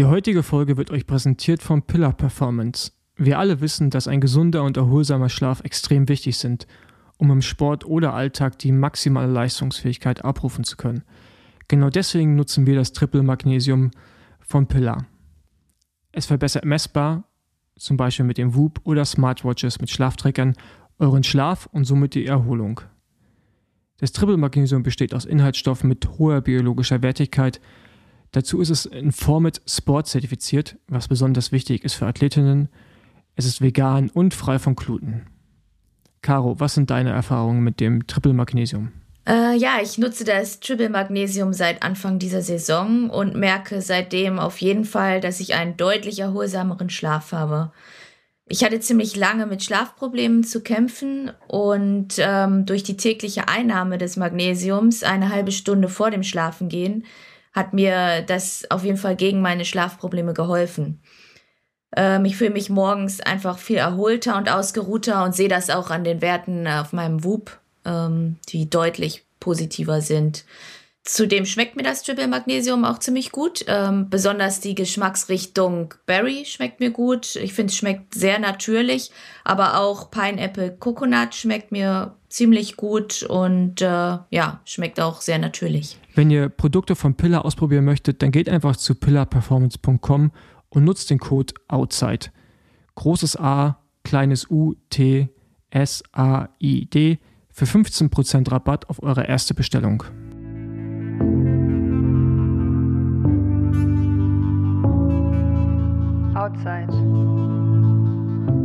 Die heutige Folge wird euch präsentiert von Pillar Performance. Wir alle wissen, dass ein gesunder und erholsamer Schlaf extrem wichtig sind, um im Sport oder Alltag die maximale Leistungsfähigkeit abrufen zu können. Genau deswegen nutzen wir das Triple Magnesium von Pillar. Es verbessert messbar, zum Beispiel mit dem Whoop oder Smartwatches mit Schlafträgern, euren Schlaf und somit die Erholung. Das Triple Magnesium besteht aus Inhaltsstoffen mit hoher biologischer Wertigkeit. Dazu ist es in Format Sport zertifiziert, was besonders wichtig ist für Athletinnen. Es ist vegan und frei von Gluten. Caro, was sind deine Erfahrungen mit dem Triple Magnesium? Äh, ja, ich nutze das Triple Magnesium seit Anfang dieser Saison und merke seitdem auf jeden Fall, dass ich einen deutlich erholsameren Schlaf habe. Ich hatte ziemlich lange mit Schlafproblemen zu kämpfen und ähm, durch die tägliche Einnahme des Magnesiums eine halbe Stunde vor dem Schlafengehen hat mir das auf jeden Fall gegen meine Schlafprobleme geholfen. Ähm, ich fühle mich morgens einfach viel erholter und ausgeruhter und sehe das auch an den Werten auf meinem Whoop, ähm, die deutlich positiver sind. Zudem schmeckt mir das Triple Magnesium auch ziemlich gut. Ähm, besonders die Geschmacksrichtung Berry schmeckt mir gut. Ich finde, es schmeckt sehr natürlich. Aber auch Pineapple Coconut schmeckt mir ziemlich gut und äh, ja, schmeckt auch sehr natürlich. Wenn ihr Produkte von Pillar ausprobieren möchtet, dann geht einfach zu pillarperformance.com und nutzt den Code OUTSIDE. Großes A, kleines U, T, S, A, I, D für 15% Rabatt auf eure erste Bestellung. Outside.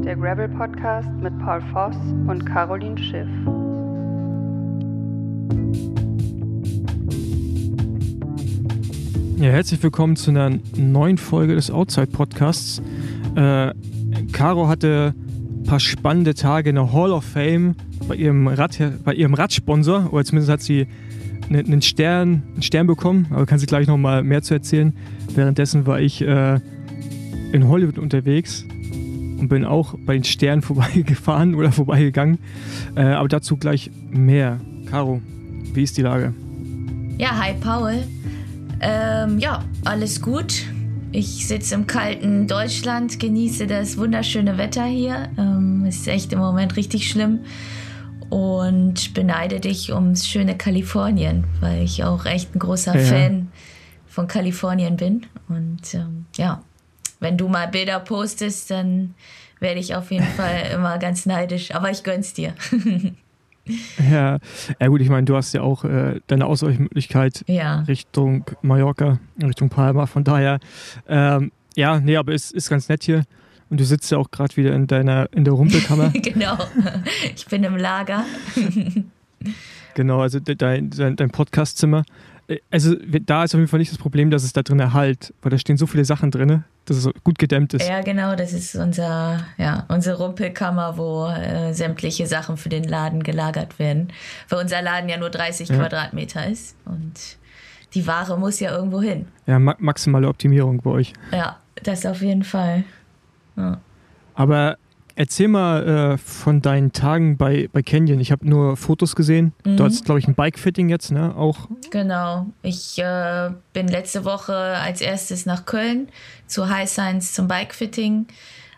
Der Gravel Podcast mit Paul Voss und Caroline Schiff. Ja, herzlich willkommen zu einer neuen Folge des Outside Podcasts. Äh, Caro hatte ein paar spannende Tage in der Hall of Fame bei ihrem, Rad, bei ihrem Radsponsor, oder zumindest hat sie einen Stern, einen Stern bekommen, aber kann sie gleich noch mal mehr zu erzählen. Währenddessen war ich äh, in Hollywood unterwegs und bin auch bei den Sternen vorbeigefahren oder vorbeigegangen. Äh, aber dazu gleich mehr. Caro, wie ist die Lage? Ja, hi Paul. Ähm, ja, alles gut. Ich sitze im kalten Deutschland, genieße das wunderschöne Wetter hier. Ähm, ist echt im Moment richtig schlimm und beneide dich ums schöne Kalifornien, weil ich auch echt ein großer ja. Fan von Kalifornien bin. Und ähm, ja, wenn du mal Bilder postest, dann werde ich auf jeden Fall immer ganz neidisch. Aber ich gönn's dir. ja, ja gut, ich meine, du hast ja auch äh, deine Ausweichmöglichkeit ja. Richtung Mallorca, Richtung Palma. Von daher, ähm, ja, nee, aber es ist, ist ganz nett hier. Und du sitzt ja auch gerade wieder in deiner in der Rumpelkammer. genau. Ich bin im Lager. genau, also dein, dein, dein Podcastzimmer. Äh, also da ist auf jeden Fall nicht das Problem, dass es da drin erhalt, weil da stehen so viele Sachen drin, dass es gut gedämmt ist. Ja, genau, das ist unser, ja, unsere Rumpelkammer, wo äh, sämtliche Sachen für den Laden gelagert werden. Weil unser Laden ja nur 30 ja. Quadratmeter ist und die Ware muss ja irgendwo hin. Ja, ma maximale Optimierung bei euch. Ja, das auf jeden Fall. Ja. Aber Erzähl mal äh, von deinen Tagen bei, bei Canyon. Ich habe nur Fotos gesehen. Mhm. Du hast, glaube ich, ein Bike-Fitting jetzt, ne? Auch. Genau. Ich äh, bin letzte Woche als erstes nach Köln zu High Science zum Bike-Fitting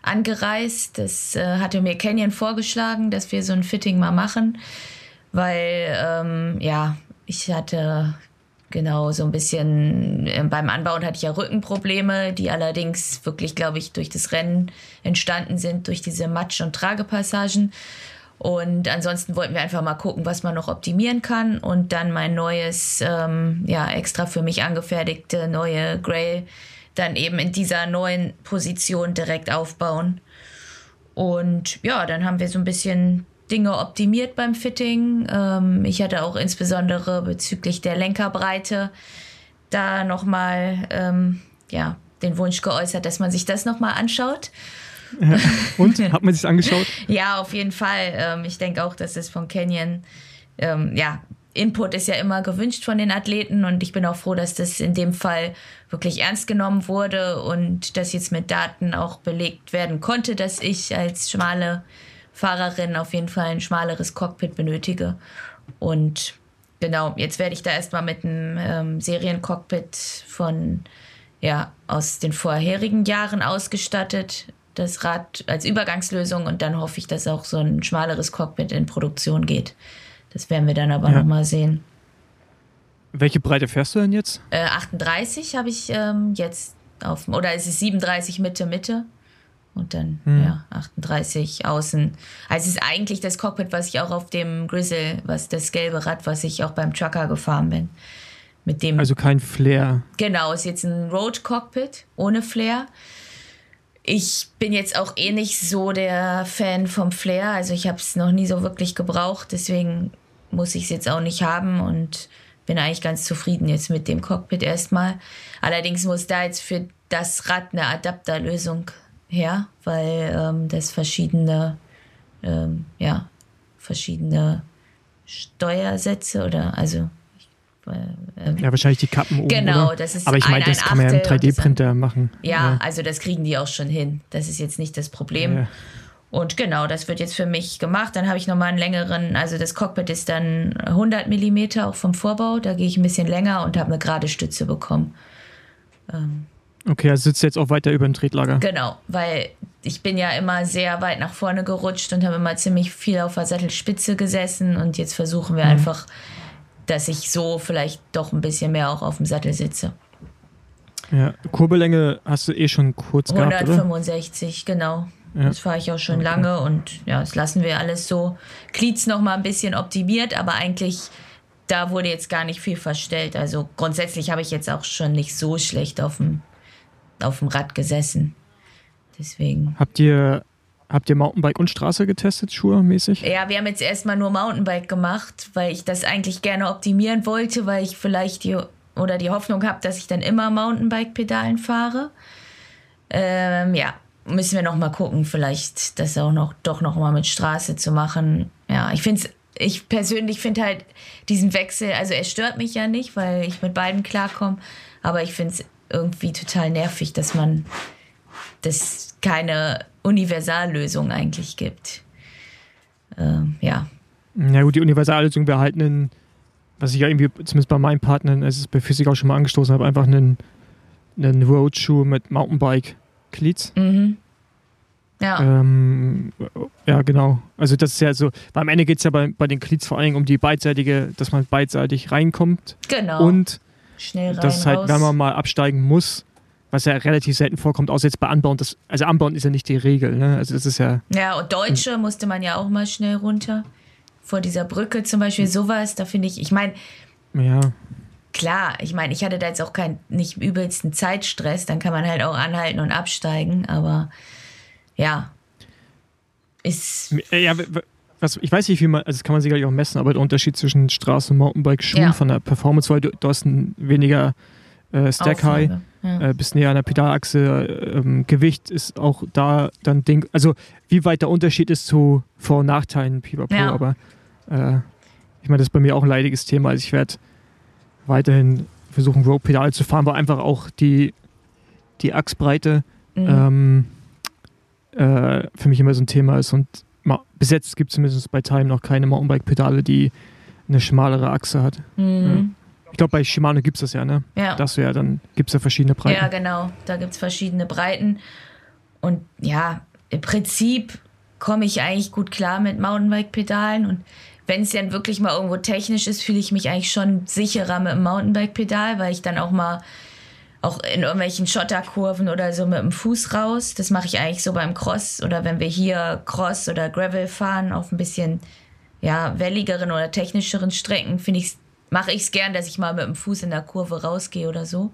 angereist. Das äh, hatte mir Canyon vorgeschlagen, dass wir so ein Fitting mal machen, weil, ähm, ja, ich hatte Genau, so ein bisschen äh, beim Anbauen hatte ich ja Rückenprobleme, die allerdings wirklich, glaube ich, durch das Rennen entstanden sind, durch diese Matsch- und Tragepassagen. Und ansonsten wollten wir einfach mal gucken, was man noch optimieren kann und dann mein neues, ähm, ja, extra für mich angefertigte neue Grail dann eben in dieser neuen Position direkt aufbauen. Und ja, dann haben wir so ein bisschen Dinge optimiert beim Fitting. Ähm, ich hatte auch insbesondere bezüglich der Lenkerbreite da nochmal ähm, ja, den Wunsch geäußert, dass man sich das nochmal anschaut. Ja. Und? Hat man sich angeschaut? ja, auf jeden Fall. Ähm, ich denke auch, dass es von Canyon, ähm, ja, Input ist ja immer gewünscht von den Athleten und ich bin auch froh, dass das in dem Fall wirklich ernst genommen wurde und dass jetzt mit Daten auch belegt werden konnte, dass ich als schmale Fahrerin auf jeden Fall ein schmaleres Cockpit benötige. Und genau, jetzt werde ich da erstmal mit einem ähm, Seriencockpit von ja, aus den vorherigen Jahren ausgestattet, das Rad als Übergangslösung und dann hoffe ich, dass auch so ein schmaleres Cockpit in Produktion geht. Das werden wir dann aber ja. nochmal sehen. Welche Breite fährst du denn jetzt? Äh, 38 habe ich ähm, jetzt auf, oder es ist 37 Mitte, Mitte. Und dann, hm. ja, 38 außen. Also es ist eigentlich das Cockpit, was ich auch auf dem Grizzle, was das gelbe Rad, was ich auch beim Trucker gefahren bin. Mit dem. Also kein Flair. Genau, ist jetzt ein Road Cockpit ohne Flair. Ich bin jetzt auch eh nicht so der Fan vom Flair. Also ich habe es noch nie so wirklich gebraucht. Deswegen muss ich es jetzt auch nicht haben und bin eigentlich ganz zufrieden jetzt mit dem Cockpit erstmal. Allerdings muss da jetzt für das Rad eine Adapterlösung her, weil ähm, das verschiedene, ähm, ja, verschiedene Steuersätze oder also äh, ja, wahrscheinlich die Kappen oben. Genau, oder? das ist Aber ich meine, das kann man ja im 3D-Printer machen. Ja, ja, also das kriegen die auch schon hin. Das ist jetzt nicht das Problem. Ja. Und genau, das wird jetzt für mich gemacht. Dann habe ich nochmal einen längeren, also das Cockpit ist dann 100 mm auch vom Vorbau. Da gehe ich ein bisschen länger und habe eine gerade Stütze bekommen. Ähm, okay, also sitzt jetzt auch weiter über dem Tretlager. Genau, weil ich bin ja immer sehr weit nach vorne gerutscht und habe immer ziemlich viel auf der Sattelspitze gesessen. Und jetzt versuchen wir mhm. einfach, dass ich so vielleicht doch ein bisschen mehr auch auf dem Sattel sitze. Ja, Kurbellänge hast du eh schon kurz 165, gehabt, 165, genau. Ja. Das fahre ich auch schon okay. lange und ja, das lassen wir alles so. Glieds noch mal ein bisschen optimiert, aber eigentlich da wurde jetzt gar nicht viel verstellt. Also grundsätzlich habe ich jetzt auch schon nicht so schlecht auf dem, auf dem Rad gesessen. Deswegen. Habt ihr, habt ihr Mountainbike und Straße getestet, Schuhe mäßig? Ja, wir haben jetzt erstmal nur Mountainbike gemacht, weil ich das eigentlich gerne optimieren wollte, weil ich vielleicht die oder die Hoffnung habe, dass ich dann immer Mountainbike-Pedalen fahre. Ähm, ja, müssen wir noch mal gucken, vielleicht das auch noch doch noch mal mit Straße zu machen. Ja, ich finde ich persönlich finde halt diesen Wechsel, also er stört mich ja nicht, weil ich mit beiden klarkomme, aber ich finde es irgendwie total nervig, dass man das keine Universallösung eigentlich gibt. Ähm, ja. Ja gut, die Universallösung wäre halt ein, was ich ja irgendwie, zumindest bei meinen Partnern, es ist bei Physik auch schon mal angestoßen habe, einfach einen, einen Roadshoe mit Mountainbike Cleats. Mhm. Ja. Ähm, ja, genau. Also das ist ja so, weil am Ende geht es ja bei, bei den Cleats vor allem um die beidseitige, dass man beidseitig reinkommt. Genau. Und Schnell rein, dass halt, raus. wenn man mal absteigen muss, was ja relativ selten vorkommt, außer jetzt bei Anbauen, das, also Anbauen ist ja nicht die Regel, ne? Also das ist ja. Ja, und Deutsche hm. musste man ja auch mal schnell runter. Vor dieser Brücke zum Beispiel, sowas, da finde ich, ich meine, ja klar, ich meine, ich hatte da jetzt auch keinen nicht übelsten Zeitstress, dann kann man halt auch anhalten und absteigen, aber ja, ist. Ja, was, ich weiß nicht, wie man, also das kann man sicherlich auch messen, aber der Unterschied zwischen Straße- und Mountainbike-Schuhen ja. von der Performance, weil du, du hast ein weniger äh, Stack High, ja. äh, bist näher an der Pedalachse, ähm, Gewicht ist auch da dann Ding, also wie weit der Unterschied ist zu Vor- und Nachteilen Pipapo, ja. aber äh, ich meine, das ist bei mir auch ein leidiges Thema, also ich werde weiterhin versuchen, Road-Pedal zu fahren, weil einfach auch die, die Achsbreite mhm. ähm, äh, für mich immer so ein Thema ist. Und bis jetzt gibt es zumindest bei Time noch keine Mountainbike-Pedale, die eine schmalere Achse hat. Mhm. Ja. Ich glaube, bei Shimano gibt es das ja, ne? Ja. Das ja, dann gibt es ja verschiedene Breiten. Ja, genau. Da gibt es verschiedene Breiten. Und ja, im Prinzip komme ich eigentlich gut klar mit Mountainbike-Pedalen. Und wenn es dann wirklich mal irgendwo technisch ist, fühle ich mich eigentlich schon sicherer mit dem Mountainbike-Pedal, weil ich dann auch mal auch in irgendwelchen Schotterkurven oder so mit dem Fuß raus. Das mache ich eigentlich so beim Cross oder wenn wir hier Cross oder Gravel fahren auf ein bisschen ja, welligeren oder technischeren Strecken, finde ich, mache ich es gern, dass ich mal mit dem Fuß in der Kurve rausgehe oder so.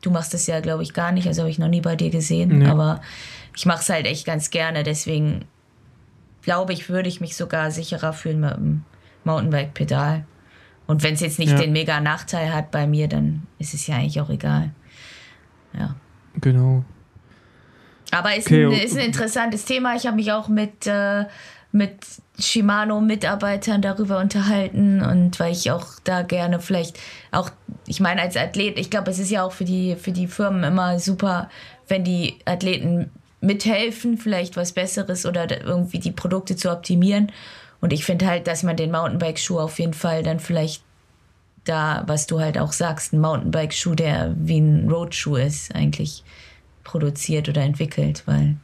Du machst das ja, glaube ich, gar nicht, also habe ich noch nie bei dir gesehen, nee. aber ich mache es halt echt ganz gerne, deswegen glaube ich, würde ich mich sogar sicherer fühlen mit dem Mountainbike-Pedal. Und wenn es jetzt nicht ja. den mega Nachteil hat bei mir, dann ist es ja eigentlich auch egal. Ja. Genau. Aber es okay. ist, ein, interessantes Thema. Ich habe mich auch mit, äh, mit Shimano-Mitarbeitern darüber unterhalten und weil ich auch da gerne vielleicht auch, ich meine, als Athlet, ich glaube, es ist ja auch für die, für die Firmen immer super, wenn die Athleten mithelfen, vielleicht was Besseres oder irgendwie die Produkte zu optimieren. Und ich finde halt, dass man den Mountainbike-Schuh auf jeden Fall dann vielleicht da, was du halt auch sagst, ein Mountainbike-Schuh, der wie ein Roadschuh ist, eigentlich produziert oder entwickelt, weil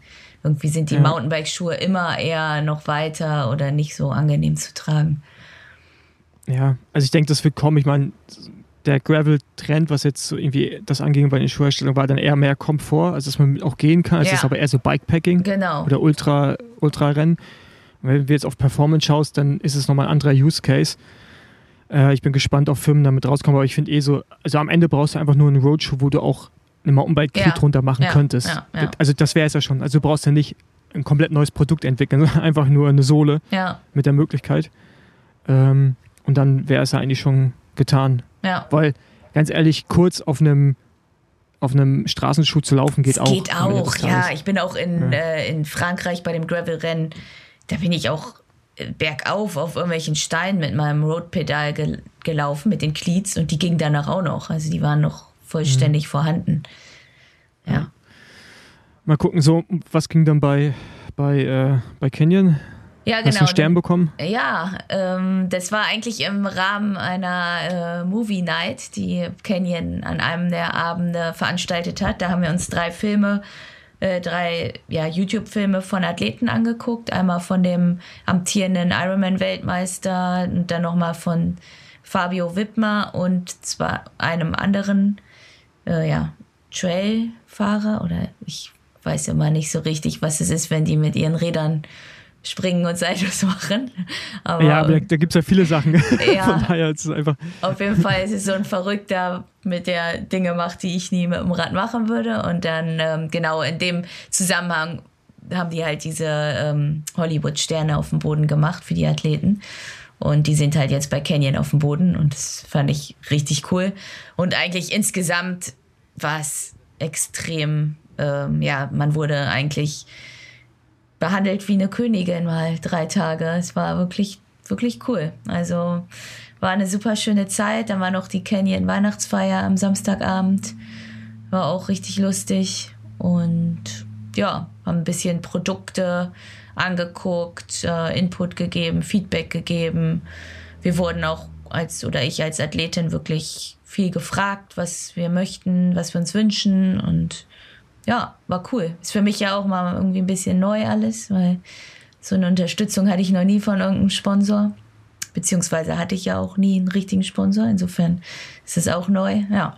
irgendwie sind die ja. Mountainbike-Schuhe immer eher noch weiter oder nicht so angenehm zu tragen. Ja, also ich denke, das wird kommen. Ich meine, der Gravel-Trend, was jetzt so irgendwie das anging bei den Schuhherstellungen, war dann eher mehr Komfort, also dass man auch gehen kann. Es ja. ist aber eher so Bikepacking genau. oder Ultra, Ultra-Rennen. Wenn du jetzt auf Performance schaust, dann ist es nochmal ein anderer Use Case. Äh, ich bin gespannt, ob Firmen damit rauskommen, aber ich finde eh so, also am Ende brauchst du einfach nur einen Roadshow, wo du auch eine Mountainbike-Kit ja. drunter machen ja. könntest. Ja. Also das wäre es ja schon. Also du brauchst ja nicht ein komplett neues Produkt entwickeln, sondern einfach nur eine Sohle mit der Möglichkeit. Ähm, und dann wäre es ja eigentlich schon getan. Ja. Weil, ganz ehrlich, kurz auf einem auf einem Straßenschuh zu laufen geht das auch. Geht auch, ja. Ich bin auch in, ja. äh, in Frankreich bei dem Gravel-Rennen. Da bin ich auch bergauf auf irgendwelchen Steinen mit meinem Roadpedal gel gelaufen, mit den Cleats. Und die gingen danach auch noch. Also die waren noch vollständig mhm. vorhanden. Ja. Mal gucken, so, was ging dann bei, bei, äh, bei Canyon? Ja, genau. Hast du einen Stern bekommen? Ja, ähm, das war eigentlich im Rahmen einer äh, Movie Night, die Canyon an einem der Abende veranstaltet hat. Da haben wir uns drei Filme, äh, drei ja, YouTube-Filme von Athleten angeguckt. Einmal von dem amtierenden Ironman-Weltmeister und dann nochmal von Fabio Wittmer und zwar einem anderen äh, ja, Trailfahrer oder ich weiß immer nicht so richtig, was es ist, wenn die mit ihren Rädern springen und Saltos machen. Aber, ja, aber da, da gibt es ja viele Sachen. Ja, Von daher ist es einfach. Auf jeden Fall ist es so ein Verrückter, mit der Dinge macht, die ich nie mit dem Rad machen würde. Und dann ähm, genau in dem Zusammenhang haben die halt diese ähm, Hollywood-Sterne auf dem Boden gemacht für die Athleten. Und die sind halt jetzt bei Canyon auf dem Boden und das fand ich richtig cool. Und eigentlich insgesamt war es extrem, ähm, ja, man wurde eigentlich behandelt wie eine Königin mal drei Tage. Es war wirklich, wirklich cool. Also war eine super schöne Zeit. Dann war noch die Canyon Weihnachtsfeier am Samstagabend. War auch richtig lustig. Und ja, haben ein bisschen Produkte angeguckt, äh, Input gegeben, Feedback gegeben. Wir wurden auch als oder ich als Athletin wirklich viel gefragt, was wir möchten, was wir uns wünschen und ja, war cool. Ist für mich ja auch mal irgendwie ein bisschen neu alles, weil so eine Unterstützung hatte ich noch nie von irgendeinem Sponsor. Beziehungsweise hatte ich ja auch nie einen richtigen Sponsor. Insofern ist es auch neu. Ja.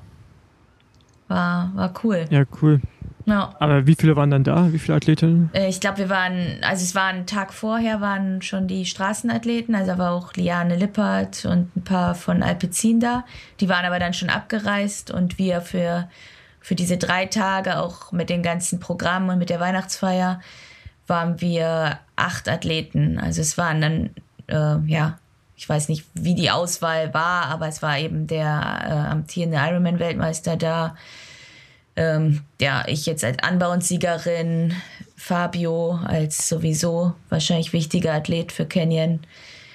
War, war cool. Ja, cool. Ja. Aber wie viele waren dann da? Wie viele Athleten? Äh, ich glaube, wir waren, also es war ein Tag vorher, waren schon die Straßenathleten, also war auch Liane Lippert und ein paar von Alpecin da. Die waren aber dann schon abgereist und wir für für diese drei Tage, auch mit den ganzen Programmen und mit der Weihnachtsfeier, waren wir acht Athleten. Also es waren dann, äh, ja, ich weiß nicht, wie die Auswahl war, aber es war eben der äh, amtierende Ironman-Weltmeister da. Ähm, ja, ich jetzt als Anbauensiegerin, Fabio als sowieso wahrscheinlich wichtiger Athlet für Canyon.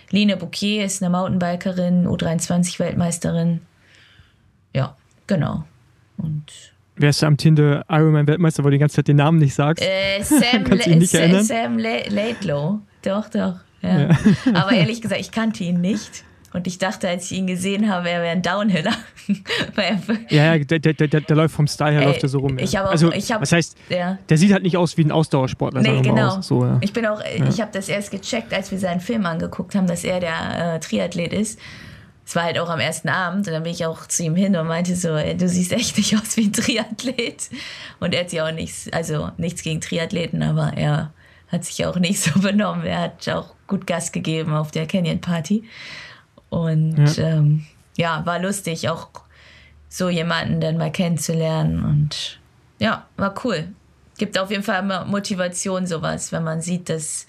Line Bouquet ist eine Mountainbikerin, U23-Weltmeisterin. Ja, genau. Und Wer ist der amtierende Ironman-Weltmeister, weil du die ganze Zeit den Namen nicht sagst? Äh, Sam, Kannst ihn nicht erinnern? Sam Laidlow. Doch, doch. Ja. ja. Aber ehrlich gesagt, ich kannte ihn nicht. Und ich dachte, als ich ihn gesehen habe, er wäre ein Downhiller. ja, ja der, der, der, der, läuft vom Style her, Ey, läuft er so rum. Ja. Ich auch, also, ich hab, was heißt, ja. der sieht halt nicht aus wie ein Ausdauersportler. Nee, genau. So, ja. Ich bin auch, ich habe das erst gecheckt, als wir seinen Film angeguckt haben, dass er der äh, Triathlet ist es war halt auch am ersten Abend und dann bin ich auch zu ihm hin und meinte so, ey, du siehst echt nicht aus wie ein Triathlet. Und er hat sich auch nichts, also nichts gegen Triathleten, aber er hat sich auch nicht so benommen. Er hat auch gut Gas gegeben auf der Canyon Party. Und ja, ähm, ja war lustig, auch so jemanden dann mal kennenzulernen. Und ja, war cool. Gibt auf jeden Fall Motivation, sowas, wenn man sieht, dass,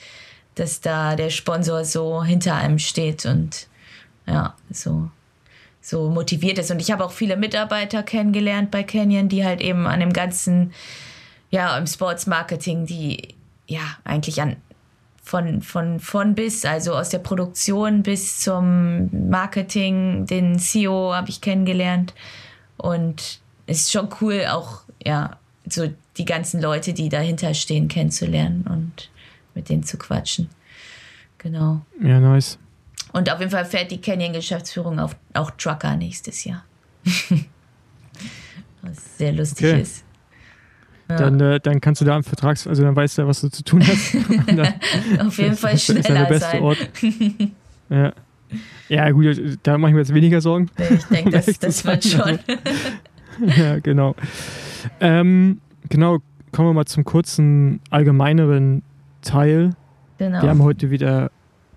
dass da der Sponsor so hinter einem steht und ja, so, so motiviert ist. Und ich habe auch viele Mitarbeiter kennengelernt bei Canyon, die halt eben an dem ganzen, ja, im Sports Marketing, die ja eigentlich an von, von, von bis, also aus der Produktion bis zum Marketing, den CEO habe ich kennengelernt. Und es ist schon cool, auch, ja, so die ganzen Leute, die dahinter stehen, kennenzulernen und mit denen zu quatschen. Genau. Ja, nice. Und auf jeden Fall fährt die Canyon-Geschäftsführung auch, auch Trucker nächstes Jahr. Was sehr lustig okay. ist. Ja. Dann, äh, dann kannst du da am Vertrags, also dann weißt du, was du zu tun hast. dann, Auf jeden Fall schneller ist der beste sein. Ort. ja. ja, gut, da mache ich mir jetzt weniger Sorgen. Ich denke, das, das wird schon. ja, genau. Ähm, genau, kommen wir mal zum kurzen, allgemeineren Teil. Genau. Wir haben heute wieder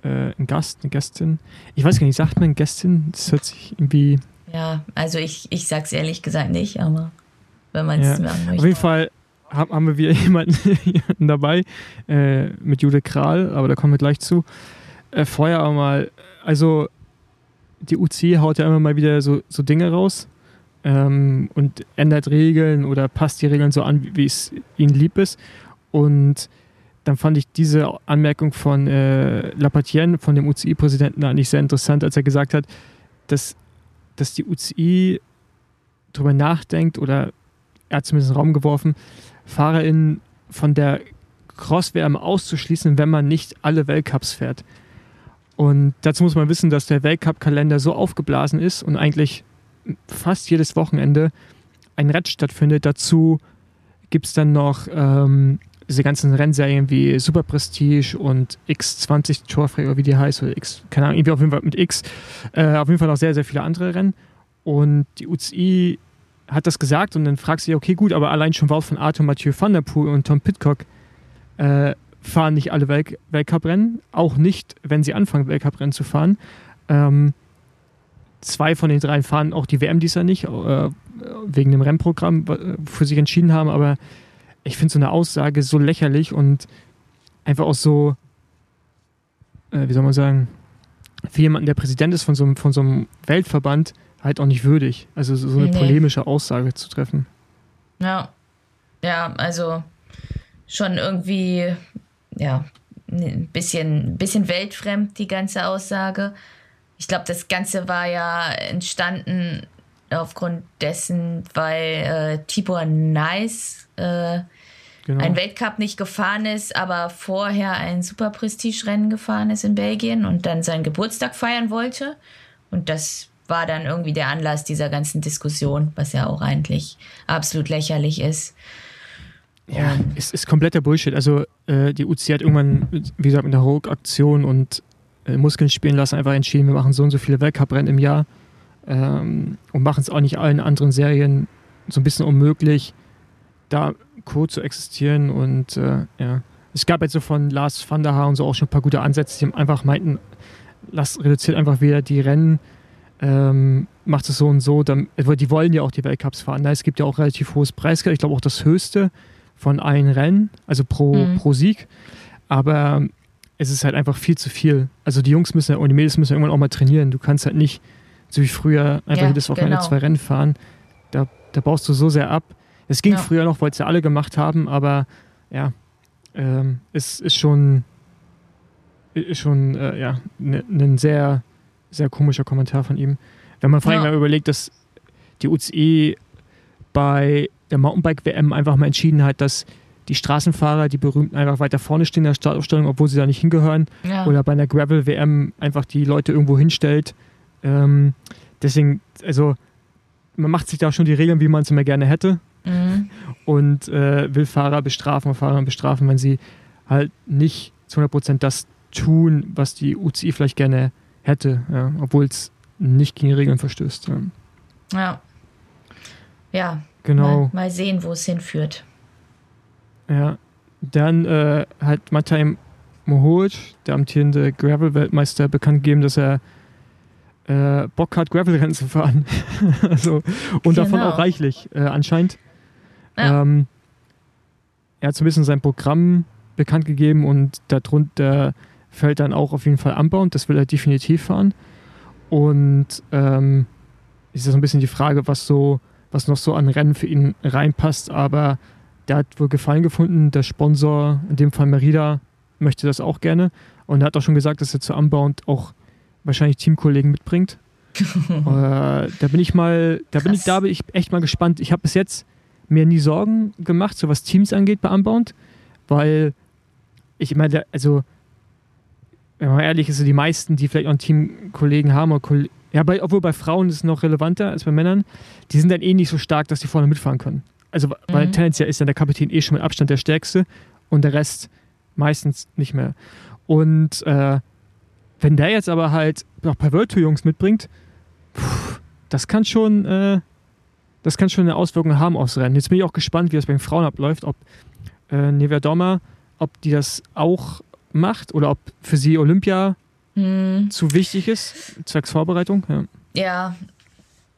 äh, einen Gast, eine Gästin. Ich weiß gar nicht, sagt man Gästin? Das hört sich irgendwie. Ja, also ich, ich sag's ehrlich gesagt nicht, aber wenn man es ja. möchte. Auf jeden Fall haben wir wieder jemanden, jemanden dabei äh, mit Jule Kral, aber da kommen wir gleich zu. Äh, vorher aber mal, also die UC haut ja immer mal wieder so, so Dinge raus ähm, und ändert Regeln oder passt die Regeln so an, wie es ihnen lieb ist. Und dann fand ich diese Anmerkung von äh, Lapatienne, von dem UCI-Präsidenten, eigentlich sehr interessant, als er gesagt hat, dass, dass die UCI darüber nachdenkt oder er hat zumindest in den Raum geworfen, FahrerInnen von der Cross-WM auszuschließen, wenn man nicht alle Weltcups fährt. Und dazu muss man wissen, dass der Weltcup-Kalender so aufgeblasen ist und eigentlich fast jedes Wochenende ein Rennen stattfindet. Dazu gibt es dann noch ähm, diese ganzen Rennserien wie Super Prestige und X20 Torfrei oder wie die heißt, oder X, keine Ahnung, irgendwie auf jeden Fall mit X. Äh, auf jeden Fall noch sehr, sehr viele andere Rennen. Und die UCI hat das gesagt und dann fragst du dich, okay, gut, aber allein schon Wout von Arthur, Mathieu van der Poel und Tom Pitcock äh, fahren nicht alle Welt Weltcuprennen, auch nicht, wenn sie anfangen, Weltcuprennen zu fahren. Ähm, zwei von den drei fahren auch die WM dies nicht, äh, wegen dem Rennprogramm für sich entschieden haben, aber ich finde so eine Aussage so lächerlich und einfach auch so, äh, wie soll man sagen, für jemanden, der Präsident ist von so, von so einem Weltverband, halt auch nicht würdig. Also so eine nee. polemische Aussage zu treffen. Ja. Ja, also schon irgendwie, ja, ein bisschen, bisschen weltfremd, die ganze Aussage. Ich glaube, das Ganze war ja entstanden aufgrund dessen, weil äh, Tibor Nice äh, genau. ein Weltcup nicht gefahren ist, aber vorher ein Super Prestige-Rennen gefahren ist in Belgien und dann seinen Geburtstag feiern wollte. Und das war dann irgendwie der Anlass dieser ganzen Diskussion, was ja auch eigentlich absolut lächerlich ist. Ja, es ist kompletter Bullshit. Also äh, die UC hat irgendwann, wie gesagt, mit der Rogue-Aktion und äh, Muskeln spielen lassen, einfach entschieden, wir machen so und so viele Weltcuprennen im Jahr ähm, und machen es auch nicht allen anderen Serien so ein bisschen unmöglich, da co zu existieren. Und äh, ja, es gab jetzt so von Lars van der Haar und so auch schon ein paar gute Ansätze, die einfach meinten, lasst reduziert einfach wieder die Rennen ähm, macht es so und so. Dann, die wollen ja auch die Weltcups fahren. Ne? Es gibt ja auch relativ hohes Preisgeld. Ich glaube auch das höchste von allen Rennen, also pro, mhm. pro Sieg. Aber es ist halt einfach viel zu viel. Also die Jungs müssen und die Mädels müssen irgendwann auch mal trainieren. Du kannst halt nicht so wie früher einfach ja, jedes Wochenende genau. zwei Rennen fahren. Da, da baust du so sehr ab. Es ging ja. früher noch, weil es ja alle gemacht haben, aber ja, ähm, es ist schon, ist schon äh, ja, ein ne, sehr sehr komischer Kommentar von ihm. Wenn man vor allem ja. mal überlegt, dass die UCI bei der Mountainbike-WM einfach mal entschieden hat, dass die Straßenfahrer, die berühmten, einfach weiter vorne stehen in der Startaufstellung, obwohl sie da nicht hingehören. Ja. Oder bei einer Gravel-WM einfach die Leute irgendwo hinstellt. Ähm, deswegen, also man macht sich da schon die Regeln, wie man es immer gerne hätte. Mhm. Und äh, will Fahrer bestrafen und Fahrer bestrafen, wenn sie halt nicht zu 100% das tun, was die UCI vielleicht gerne hätte ja, obwohl es nicht gegen die Regeln verstößt. Ja. Ja, ja genau. Mal, mal sehen, wo es hinführt. Ja, dann äh, hat Matej Mohoric, der amtierende Gravel-Weltmeister, bekannt gegeben, dass er äh, Bock hat, Gravel-Rennen zu fahren. also, und genau. davon auch reichlich, äh, anscheinend. Ja. Ähm, er hat so ein bisschen sein Programm bekannt gegeben und darunter fällt dann auch auf jeden Fall Unbound, das will er definitiv fahren. Und ähm, ist ja so ein bisschen die Frage, was so, was noch so an Rennen für ihn reinpasst, aber der hat wohl Gefallen gefunden. Der Sponsor, in dem Fall Merida, möchte das auch gerne. Und er hat auch schon gesagt, dass er zu Unbound auch wahrscheinlich Teamkollegen mitbringt. äh, da bin ich mal, da bin ich, da bin ich echt mal gespannt. Ich habe bis jetzt mir nie Sorgen gemacht, so was Teams angeht bei Unbound, weil ich meine, also wenn man ehrlich ist, die meisten, die vielleicht auch einen Teamkollegen haben, oder ja, bei, obwohl bei Frauen ist es noch relevanter als bei Männern, die sind dann eh nicht so stark, dass die vorne mitfahren können. Also, weil mhm. tendenziell ist dann der Kapitän eh schon mit Abstand der Stärkste und der Rest meistens nicht mehr. Und äh, wenn der jetzt aber halt noch ein paar World Tour Jungs mitbringt, pff, das kann schon, äh, das kann schon eine Auswirkung haben aufs Rennen. Jetzt bin ich auch gespannt, wie das bei den Frauen abläuft, ob äh, Nevia Dommer, ob die das auch macht oder ob für sie Olympia hm. zu wichtig ist, zwecks Vorbereitung. Ja, ja.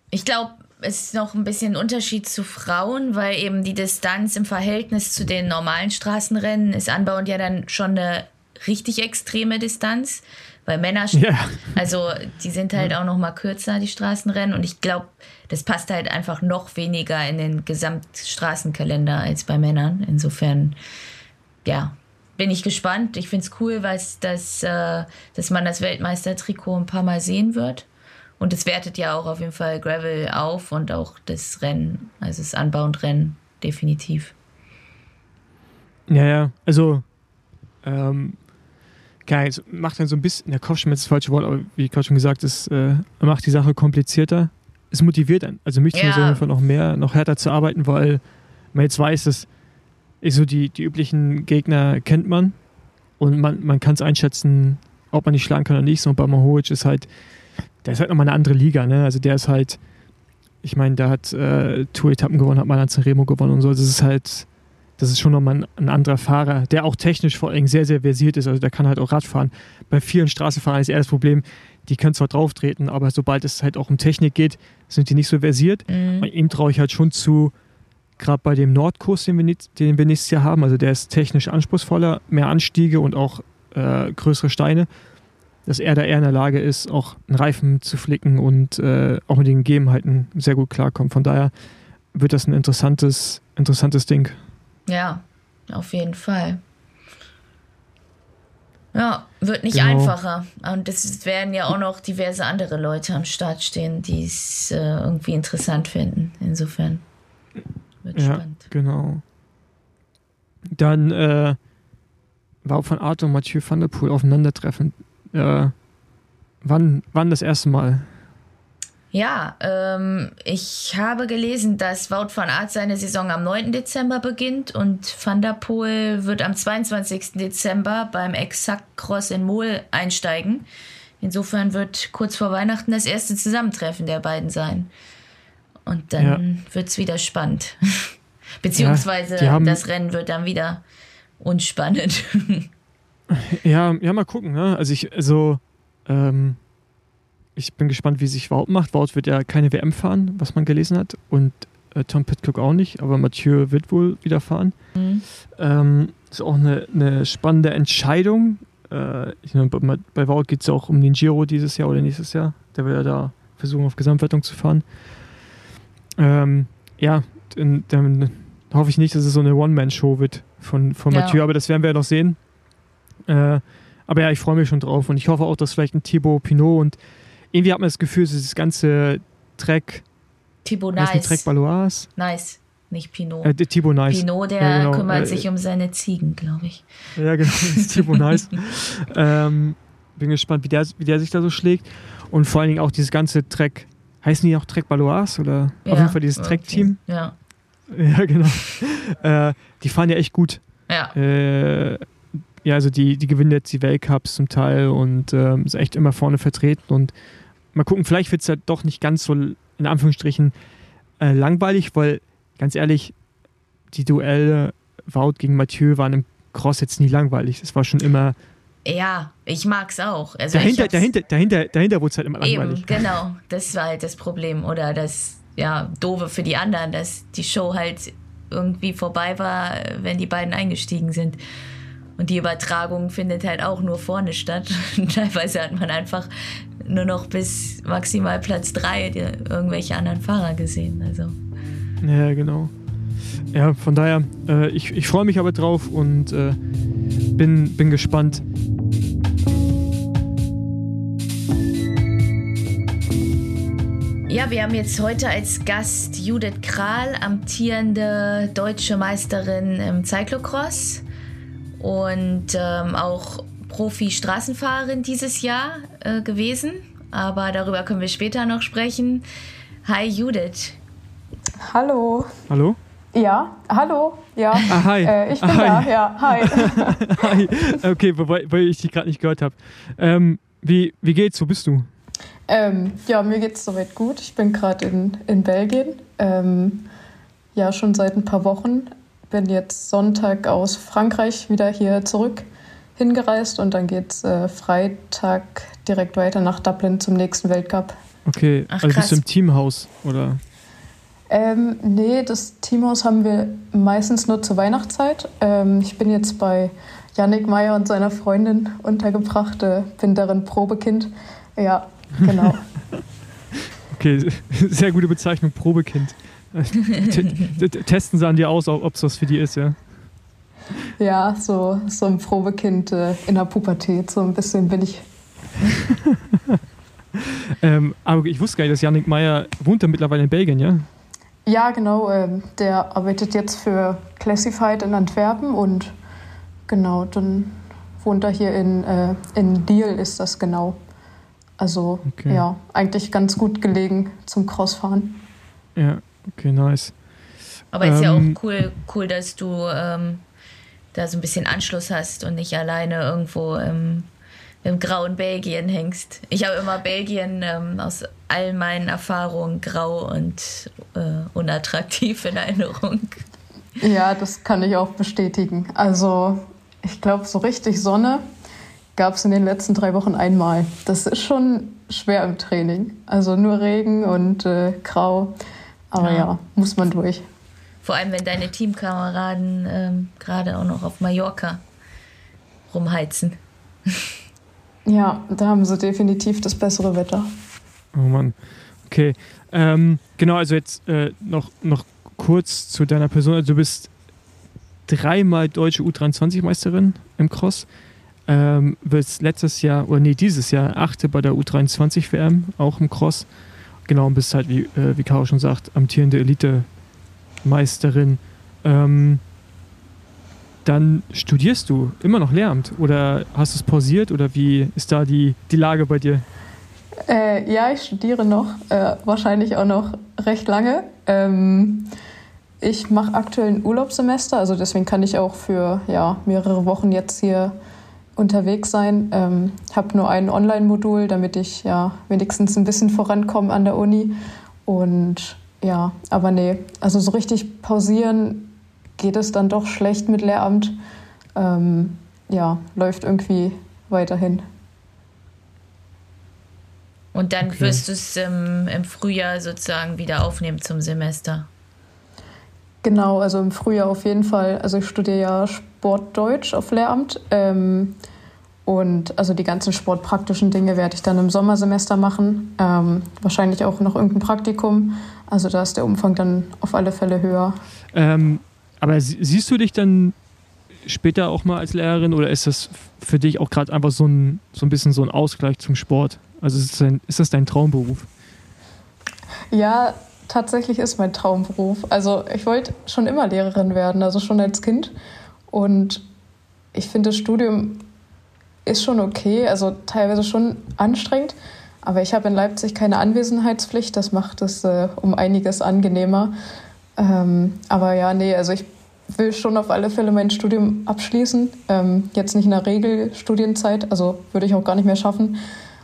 ich glaube, es ist noch ein bisschen ein Unterschied zu Frauen, weil eben die Distanz im Verhältnis zu den normalen Straßenrennen ist anbauend ja dann schon eine richtig extreme Distanz. Weil Männer, ja. also die sind halt auch noch mal kürzer, die Straßenrennen. Und ich glaube, das passt halt einfach noch weniger in den Gesamtstraßenkalender als bei Männern. Insofern, ja, bin ich gespannt. Ich finde es cool, weil das, äh, dass man das Weltmeistertrikot ein paar Mal sehen wird. Und es wertet ja auch auf jeden Fall Gravel auf und auch das Rennen, also das Anbau und Rennen, definitiv. Ja, ja, also ähm, geil, es macht dann so ein bisschen, der Kopfschmerz ist das falsche Wort, aber wie gerade schon gesagt, es äh, macht die Sache komplizierter. Es motiviert einen, also mich ja. Fall noch mehr, noch härter zu arbeiten, weil man jetzt weiß, dass ich so die, die üblichen Gegner kennt man und man, man kann es einschätzen, ob man die schlagen kann oder nicht. So, und bei Mahoric ist halt, der ist halt nochmal eine andere Liga, ne? Also der ist halt, ich meine, der hat äh, Tour-Etappen gewonnen, hat mal an Remo gewonnen und so. Das ist halt, das ist schon nochmal ein, ein, anderer Fahrer, der auch technisch vor allem sehr, sehr versiert ist. Also der kann halt auch Rad fahren. Bei vielen Straßenfahrern ist eher das Problem, die können zwar drauf treten, aber sobald es halt auch um Technik geht, sind die nicht so versiert. Mhm. Und ihm traue ich halt schon zu, gerade bei dem Nordkurs, den wir, den wir nächstes Jahr haben, also der ist technisch anspruchsvoller, mehr Anstiege und auch äh, größere Steine, dass er da eher in der Lage ist, auch einen Reifen zu flicken und äh, auch mit den Gegebenheiten sehr gut klarkommt. Von daher wird das ein interessantes, interessantes Ding. Ja, auf jeden Fall. Ja, wird nicht genau. einfacher. Und es werden ja auch noch diverse andere Leute am Start stehen, die es äh, irgendwie interessant finden. Insofern wird ja, spannend. Genau. Dann äh, war von Arthur und Mathieu van der Poel aufeinandertreffen. Äh, wann, wann das erste Mal? Ja, ähm, ich habe gelesen, dass Wout van Aert seine Saison am 9. Dezember beginnt und Van der Poel wird am 22. Dezember beim Exact Cross in Mol einsteigen. Insofern wird kurz vor Weihnachten das erste Zusammentreffen der beiden sein. Und dann ja. wird es wieder spannend. Beziehungsweise ja, das Rennen wird dann wieder unspannend. ja, ja, mal gucken. Ne? Also ich, also ähm, ich bin gespannt, wie sich Wout macht. Wout wird ja keine WM fahren, was man gelesen hat. Und äh, Tom Pitcock auch nicht, aber Mathieu wird wohl wieder fahren. Mhm. Ähm, ist auch eine, eine spannende Entscheidung. Äh, ich meine, bei, bei Wout geht es auch um den Giro dieses Jahr oder nächstes Jahr. Der will ja da versuchen, auf Gesamtwertung zu fahren. Ähm, ja, dann, dann, hoffe ich nicht, dass es so eine One-Man-Show wird von, von ja. Mathieu, aber das werden wir ja noch sehen. Äh, aber ja, ich freue mich schon drauf und ich hoffe auch, dass vielleicht ein Thibaut Pinot und irgendwie hat man das Gefühl, dieses ganze Track. Thibaut Nice. Track Balois. Nice, nicht Pinot. Äh, Thibaut Nice. Pinot, der ja, genau. kümmert äh, sich um seine Ziegen, glaube ich. Ja, genau, das ist Thibaut Nice. ähm, bin gespannt, wie der, wie der sich da so schlägt. Und vor allen Dingen auch dieses ganze Track. Heißen die auch Track Balois? Oder ja, auf jeden Fall dieses Track-Team? Ja. Ja, genau. äh, die fahren ja echt gut. Ja. Äh, ja, also die, die gewinnen jetzt die Weltcups zum Teil und ähm, ist echt immer vorne vertreten und mal gucken, vielleicht wird es ja doch nicht ganz so in Anführungsstrichen äh, langweilig, weil ganz ehrlich, die Duelle Wout gegen Mathieu waren im Cross jetzt nie langweilig. Es war schon immer. Ja, ich mag es auch. Also dahinter, dahinter, dahinter, dahinter wurde es halt immer langweilig. Eben, genau. Das war halt das Problem. Oder das, ja, doofe für die anderen, dass die Show halt irgendwie vorbei war, wenn die beiden eingestiegen sind. Und die Übertragung findet halt auch nur vorne statt. Teilweise hat man einfach nur noch bis maximal Platz 3 irgendwelche anderen Fahrer gesehen. Also. Ja, genau. Ja, von daher, äh, ich, ich freue mich aber drauf und äh, bin, bin gespannt. Ja, wir haben jetzt heute als Gast Judith Kral, amtierende deutsche Meisterin im Cyclocross und ähm, auch Profi-Straßenfahrerin dieses Jahr äh, gewesen, aber darüber können wir später noch sprechen. Hi Judith. Hallo. Hallo? Ja, hallo. Ja. Ah, hi. Äh, ich bin hi. da, ja. Hi. Hi. Okay, wobei, weil ich dich gerade nicht gehört habe. Ähm, wie, wie geht's? Wo bist du? ähm, ja, mir geht's soweit gut. Ich bin gerade in, in Belgien. Ähm, ja, schon seit ein paar Wochen. Bin jetzt Sonntag aus Frankreich wieder hier zurück hingereist und dann geht's äh, Freitag direkt weiter nach Dublin zum nächsten Weltcup. Okay, Ach, also bist du im Teamhaus, oder? Ähm, nee, das Teamhaus haben wir meistens nur zur Weihnachtszeit. Ähm, ich bin jetzt bei Yannick Meyer und seiner Freundin untergebracht, äh, bin darin Probekind. Ja, genau. Okay, sehr gute Bezeichnung, Probekind. Testen sie an dir aus, ob es was für die ist, ja? ja, so, so ein Probekind äh, in der Pubertät, so ein bisschen bin ich. Ähm, aber ich wusste gar nicht, dass Yannick Meyer wohnt ja mittlerweile in Belgien, ja? Ja, genau, ähm, der arbeitet jetzt für Classified in Antwerpen und genau, dann wohnt er hier in, äh, in Deal, ist das genau. Also Okay. ja, eigentlich ganz gut gelegen zum Crossfahren. Ja, okay, nice. Aber ist ja Ähm, auch cool, cool, dass du ähm, da so ein bisschen Anschluss hast und nicht alleine irgendwo im, im grauen Belgien hängst. Ich habe immer Belgien ähm, aus all meinen Erfahrungen grau und äh, unattraktiv in Erinnerung. Ja, das kann ich auch bestätigen. Also ich glaube, so richtig Sonne gab es in den letzten drei Wochen einmal. Das ist schon schwer im Training. Also nur Regen und äh, grau. Aber Ja. ja. muss man durch. Vor allem, wenn deine Teamkameraden ähm, gerade auch noch auf Mallorca rumheizen. Ja, da haben sie definitiv das bessere Wetter. Oh Mann. Okay. Ähm, genau, also jetzt äh, noch, noch kurz zu deiner Person. Also du bist dreimal deutsche U23-Meisterin im Cross. Ähm, wirst letztes Jahr, oder nee, dieses Jahr achte bei der U23-WM, auch im Cross. Genau, und bist halt, wie, äh, wie Caro schon sagt, amtierende Elite-Meisterin. Ähm, dann studierst du immer noch Lehramt oder hast du es pausiert oder wie ist da die, die Lage bei dir? Äh, ja, ich studiere noch, äh, wahrscheinlich auch noch recht lange. Ähm, ich mache aktuell ein Urlaubssemester, also deswegen kann ich auch für ja, mehrere Wochen jetzt hier unterwegs sein. Ähm, habe nur ein Online-Modul, damit ich ja wenigstens ein bisschen vorankomme an der Uni. Und ja, aber nee, also so richtig pausieren geht es dann doch schlecht mit Lehramt. Ähm, ja, läuft irgendwie weiterhin. Und dann Okay. wirst du es ähm, im Frühjahr sozusagen wieder aufnehmen zum Semester. Genau, also im Frühjahr auf jeden Fall. Also ich studiere ja Sportdeutsch auf Lehramt. Ähm, und also die ganzen sportpraktischen Dinge werde ich dann im Sommersemester machen. Ähm, wahrscheinlich auch noch irgendein Praktikum. Also da ist der Umfang dann auf alle Fälle höher. Ähm, aber sie- siehst du dich dann später auch mal als Lehrerin oder ist das für dich auch gerade einfach so ein, so ein bisschen so ein Ausgleich zum Sport? Also ist das dein, ist das dein Traumberuf? Ja, tatsächlich ist mein Traumberuf. Also ich wollte schon immer Lehrerin werden, also schon als Kind. Und ich finde, das Studium ist schon okay, also teilweise schon anstrengend. Aber ich habe in Leipzig keine Anwesenheitspflicht, das macht es äh, um einiges angenehmer. Ähm, aber ja, nee, also ich will schon auf alle Fälle mein Studium abschließen. Ähm, jetzt nicht in der Regelstudienzeit, also würde ich auch gar nicht mehr schaffen.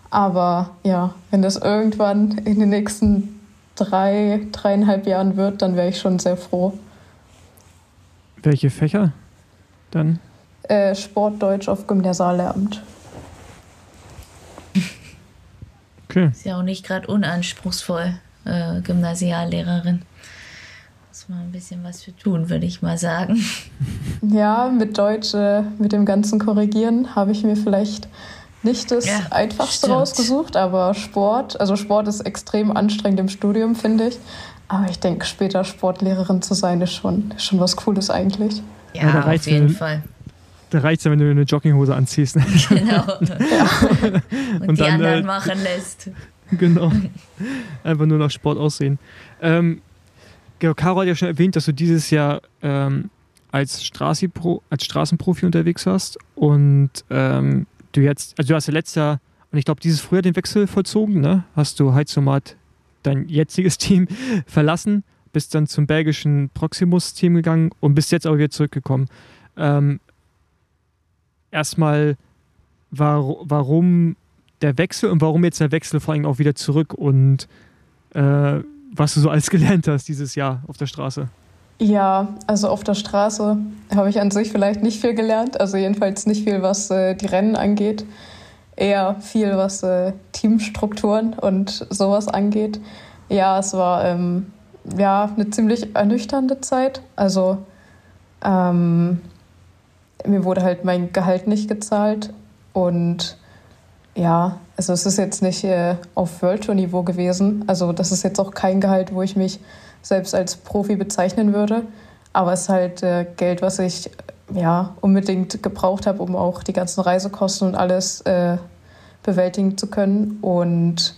Aber ja, wenn das irgendwann in den nächsten drei, dreieinhalb Jahren wird, dann wäre ich schon sehr froh. Welche Fächer dann? Äh, Sportdeutsch auf Gymnasiallehramt. Okay. Ist ja auch nicht gerade unanspruchsvoll, äh, Gymnasiallehrerin. Muss man ein bisschen was für tun, würde ich mal sagen. Ja, mit Deutsch, äh, mit dem ganzen Korrigieren habe ich mir vielleicht nicht das Ja, Einfachste stimmt. rausgesucht, aber Sport, also Sport ist extrem anstrengend im Studium, finde ich. Aber ich denke, später Sportlehrerin zu sein, ist schon, ist schon was Cooles eigentlich. Ja, da auf jeden mir- Fall. Da reicht es ja, wenn du eine Jogginghose anziehst. Genau. Und, Und die dann, anderen äh, machen lässt. genau. Einfach nur nach Sport aussehen. Ähm, genau, Caro hat ja schon erwähnt, dass du dieses Jahr ähm, als, Straßi-Pro, als Straßenprofi unterwegs warst. Und ähm, du jetzt, also du hast ja letztes Jahr, und ich glaube, dieses Frühjahr den Wechsel vollzogen, ne? Hast du Heizomat dein jetziges Team verlassen, bist dann zum belgischen Proximus-Team gegangen und bist jetzt aber wieder zurückgekommen. Ähm, erstmal, war, warum der Wechsel und warum jetzt der Wechsel vor allem auch wieder zurück und äh, was du so alles gelernt hast dieses Jahr auf der Straße? Ja, also auf der Straße habe ich an sich vielleicht nicht viel gelernt. Also jedenfalls nicht viel, was äh, die Rennen angeht. Eher viel, was äh, Teamstrukturen und sowas angeht. Ja, es war ähm, ja, eine ziemlich ernüchternde Zeit. Also ähm, mir wurde halt mein Gehalt nicht gezahlt. Und ja, also es ist jetzt nicht äh, auf World Tour Niveau gewesen. Also das ist jetzt auch kein Gehalt, wo ich mich selbst als Profi bezeichnen würde. Aber es ist halt äh, Geld, was ich ja unbedingt gebraucht habe, um auch die ganzen Reisekosten und alles äh, bewältigen zu können. Und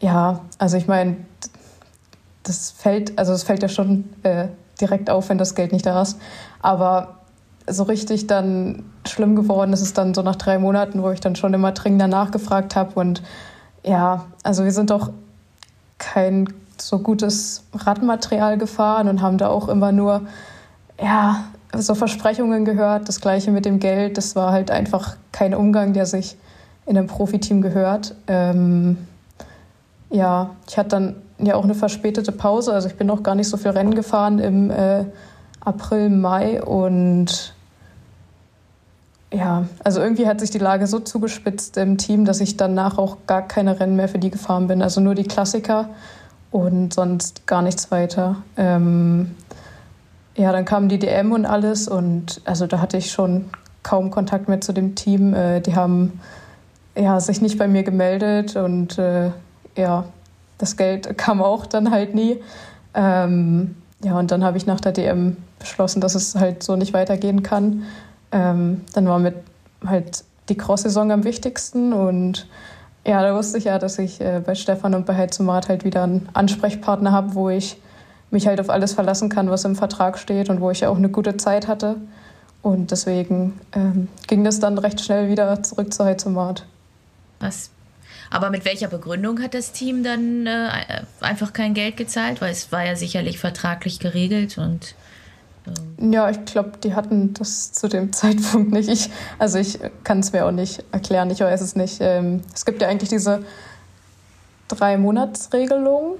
ja, also ich meine, das fällt, also es fällt ja schon äh, direkt auf, wenn das Geld nicht da ist. Aber so richtig dann schlimm geworden ist es dann so nach drei Monaten, wo ich dann schon immer dringender nachgefragt habe. Und ja, also wir sind doch kein so gutes Radmaterial gefahren und haben da auch immer nur, ja, so Versprechungen gehört. Das gleiche mit dem Geld. Das war halt einfach kein Umgang, der sich in einem Profiteam gehört. Ähm, ja, ich hatte dann ja auch eine verspätete Pause. Also ich bin noch gar nicht so viel Rennen gefahren im äh, April, Mai und ja, also irgendwie hat sich die Lage so zugespitzt im Team, dass ich danach auch gar keine Rennen mehr für die gefahren bin. Also nur die Klassiker und sonst gar nichts weiter. Ähm, ja, dann kam die DM und alles und also da hatte ich schon kaum Kontakt mehr zu dem Team. Äh, die haben ja, sich nicht bei mir gemeldet und äh, ja, das Geld kam auch dann halt nie. Ähm, ja, und dann habe ich nach der DM beschlossen, dass es halt so nicht weitergehen kann. Ähm, dann war mit halt die Cross-Saison am wichtigsten und ja, da wusste ich ja, dass ich äh, bei Stefan und bei Heizumat halt wieder einen Ansprechpartner habe, wo ich mich halt auf alles verlassen kann, was im Vertrag steht und wo ich auch eine gute Zeit hatte. Und deswegen ähm, ging das dann recht schnell wieder zurück zu Heizumat. Was? Aber mit welcher Begründung hat das Team dann äh, einfach kein Geld gezahlt? Weil es war ja sicherlich vertraglich geregelt und ähm, ja, ich glaube, die hatten das zu dem Zeitpunkt nicht. Ich, also ich kann es mir auch nicht erklären, ich weiß es nicht. Ähm, es gibt ja eigentlich diese Drei-Monats-Regelung,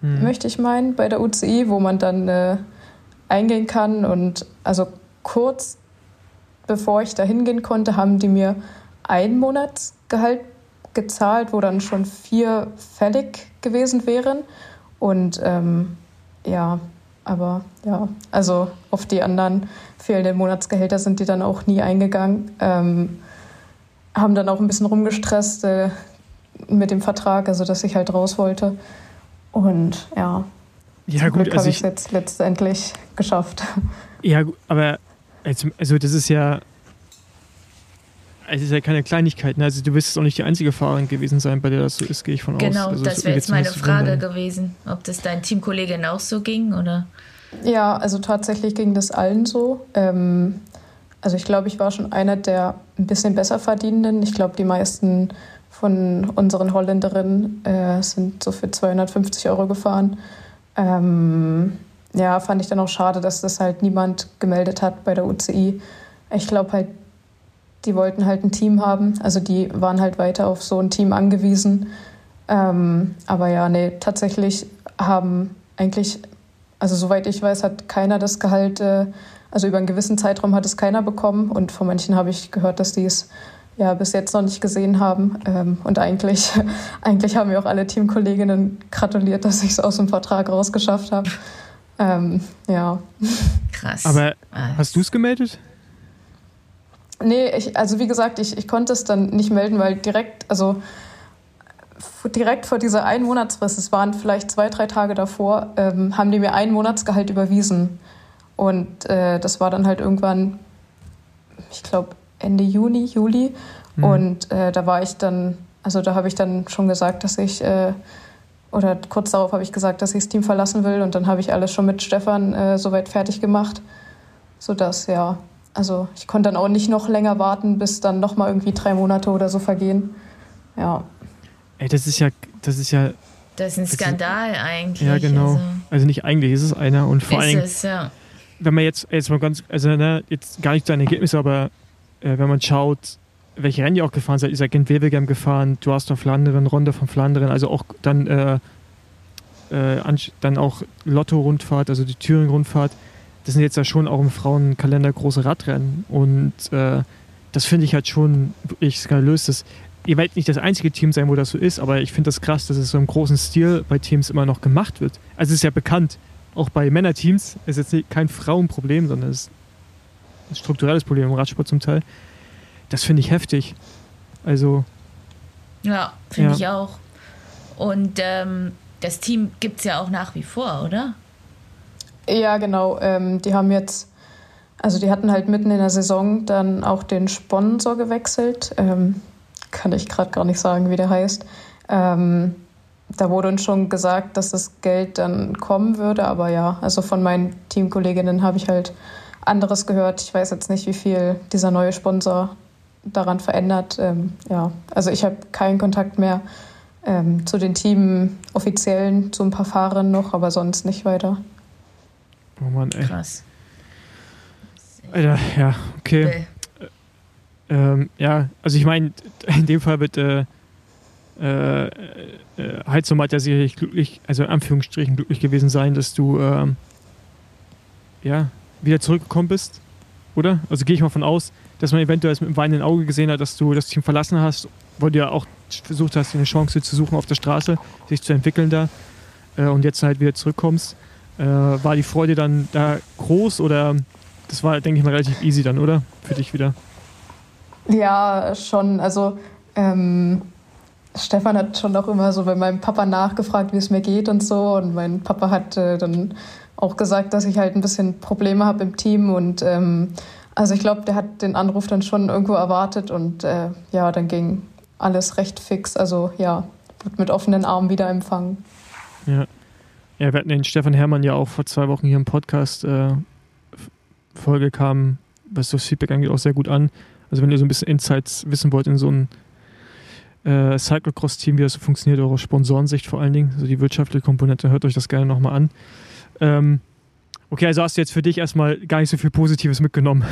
hm. möchte ich meinen, bei der UCI, wo man dann äh, eingehen kann. Und also kurz bevor ich da hingehen konnte, haben die mir ein Monatsgehalt gezahlt, wo dann schon vier fällig gewesen wären. Und ähm, ja, aber ja, also auf die anderen fehlenden Monatsgehälter sind die dann auch nie eingegangen. Ähm, haben dann auch ein bisschen rumgestresst äh, mit dem Vertrag, also dass ich halt raus wollte. Und ja, ja gut, also habe ich es jetzt letztendlich geschafft. Ja, aber also das ist ja es ist ja keine Kleinigkeit. Ne? Also du wirst auch nicht die einzige Fahrerin gewesen sein, bei der das so ist, gehe ich von genau, aus. Genau, also das wäre jetzt meine Frage wundern. gewesen, ob das deinen Teamkolleginnen auch so ging oder? Ja, also tatsächlich ging das allen so. Ähm, also ich glaube, ich war schon einer der ein bisschen besser verdienenden. Ich glaube, die meisten von unseren Holländerinnen äh, sind so für 250 Euro gefahren. Ähm, ja, fand ich dann auch schade, dass das halt niemand gemeldet hat bei der UCI. Ich glaube halt, die wollten halt ein Team haben. Also die waren halt weiter auf so ein Team angewiesen. Ähm, aber ja, nee, tatsächlich haben eigentlich, also soweit ich weiß, hat keiner das Gehalt, äh, also über einen gewissen Zeitraum hat es keiner bekommen. Und von manchen habe ich gehört, dass die es ja bis jetzt noch nicht gesehen haben. Ähm, und eigentlich, eigentlich haben mir auch alle Teamkolleginnen gratuliert, dass ich es aus dem Vertrag rausgeschafft habe. Ähm, ja. Krass. Aber hast du es gemeldet? Nee, ich, also wie gesagt, ich, ich konnte es dann nicht melden, weil direkt, also direkt vor dieser Einmonatsfrist, es waren vielleicht zwei, drei Tage davor, ähm, haben die mir ein Monatsgehalt überwiesen. Und äh, das war dann halt irgendwann, ich glaube, Ende Juni, Juli. Mhm. Und äh, da war ich dann, also da habe ich dann schon gesagt, dass ich, äh, oder kurz darauf habe ich gesagt, dass ich das Team verlassen will. Und dann habe ich alles schon mit Stefan äh, soweit fertig gemacht, sodass, ja, also ich konnte dann auch nicht noch länger warten, bis dann nochmal irgendwie drei Monate oder so vergehen. Ja. Ey, das ist ja, das ist ja. Das ist ein Skandal ist, eigentlich. Ja, genau. Also, also, nicht eigentlich, ist es einer. Und vor allem, ja. wenn man jetzt, jetzt mal ganz, also ne, jetzt gar nicht deine Ergebnisse, aber äh, wenn man schaut, welche Rennen ihr auch gefahren seid, ihr seid Gent Wevelgem gefahren, du hast noch Flanderen, Ronde von Flanderen, also auch dann, äh, äh, dann auch Lotto-Rundfahrt, also die Thüringen-Rundfahrt. Das sind jetzt ja schon auch im Frauenkalender große Radrennen und äh, das finde ich halt schon wirklich skandalös. Das, ihr werdet nicht das einzige Team sein, wo das so ist, aber ich finde das krass, dass es so im großen Stil bei Teams immer noch gemacht wird. Also es ist ja bekannt, auch bei Männerteams ist jetzt kein Frauenproblem, sondern es ist ein strukturelles Problem im Radsport zum Teil. Das finde ich heftig. Also. Ja, finde ja. ich auch. Und ähm, das Team gibt es ja auch nach wie vor, oder? Ja, genau. Ähm, die haben jetzt, also die hatten halt mitten in der Saison dann auch den Sponsor gewechselt. Ähm, kann ich gerade gar nicht sagen, wie der heißt. Ähm, da wurde uns schon gesagt, dass das Geld dann kommen würde, aber ja, also von meinen Teamkolleginnen habe ich halt anderes gehört. Ich weiß jetzt nicht, wie viel dieser neue Sponsor daran verändert. Ähm, ja, also ich habe keinen Kontakt mehr ähm, zu den Team-Offiziellen, zu ein paar Fahrern noch, aber sonst nicht weiter. Oh Mann, ey. Krass. Alter, ja, okay. okay. Ähm, ja, also ich meine, in dem Fall wird äh, äh, äh, Heizung hat ja sicherlich glücklich, also in Anführungsstrichen glücklich gewesen sein, dass du ähm, ja, wieder zurückgekommen bist, oder? Also gehe ich mal von aus, dass man eventuell mit einem weinenden Auge gesehen hat, dass du das Team verlassen hast, weil du ja auch versucht hast, eine Chance zu suchen auf der Straße, sich zu entwickeln da äh, und jetzt halt wieder zurückkommst. Äh, war die Freude dann da groß oder das war, denke ich mal, relativ easy dann, oder? Für dich wieder? Ja, schon. Also ähm, Stefan hat schon auch immer so bei meinem Papa nachgefragt, wie es mir geht und so. Und mein Papa hat äh, dann auch gesagt, dass ich halt ein bisschen Probleme habe im Team und ähm, also ich glaube, der hat den Anruf dann schon irgendwo erwartet und äh, ja, dann ging alles recht fix. Also ja, wird mit offenen Armen wieder empfangen. Ja. Ja, wir hatten den Stefan Herrmann ja auch vor zwei Wochen hier im Podcast. Äh, Folge kam, was das Feedback angeht, auch sehr gut an. Also wenn ihr so ein bisschen Insights wissen wollt in so ein äh, Cyclocross-Team, wie das so funktioniert, eure Sponsorensicht vor allen Dingen, also die wirtschaftliche Komponente, hört euch das gerne nochmal an. Ähm, Okay, also hast du jetzt für dich erstmal gar nicht so viel Positives mitgenommen.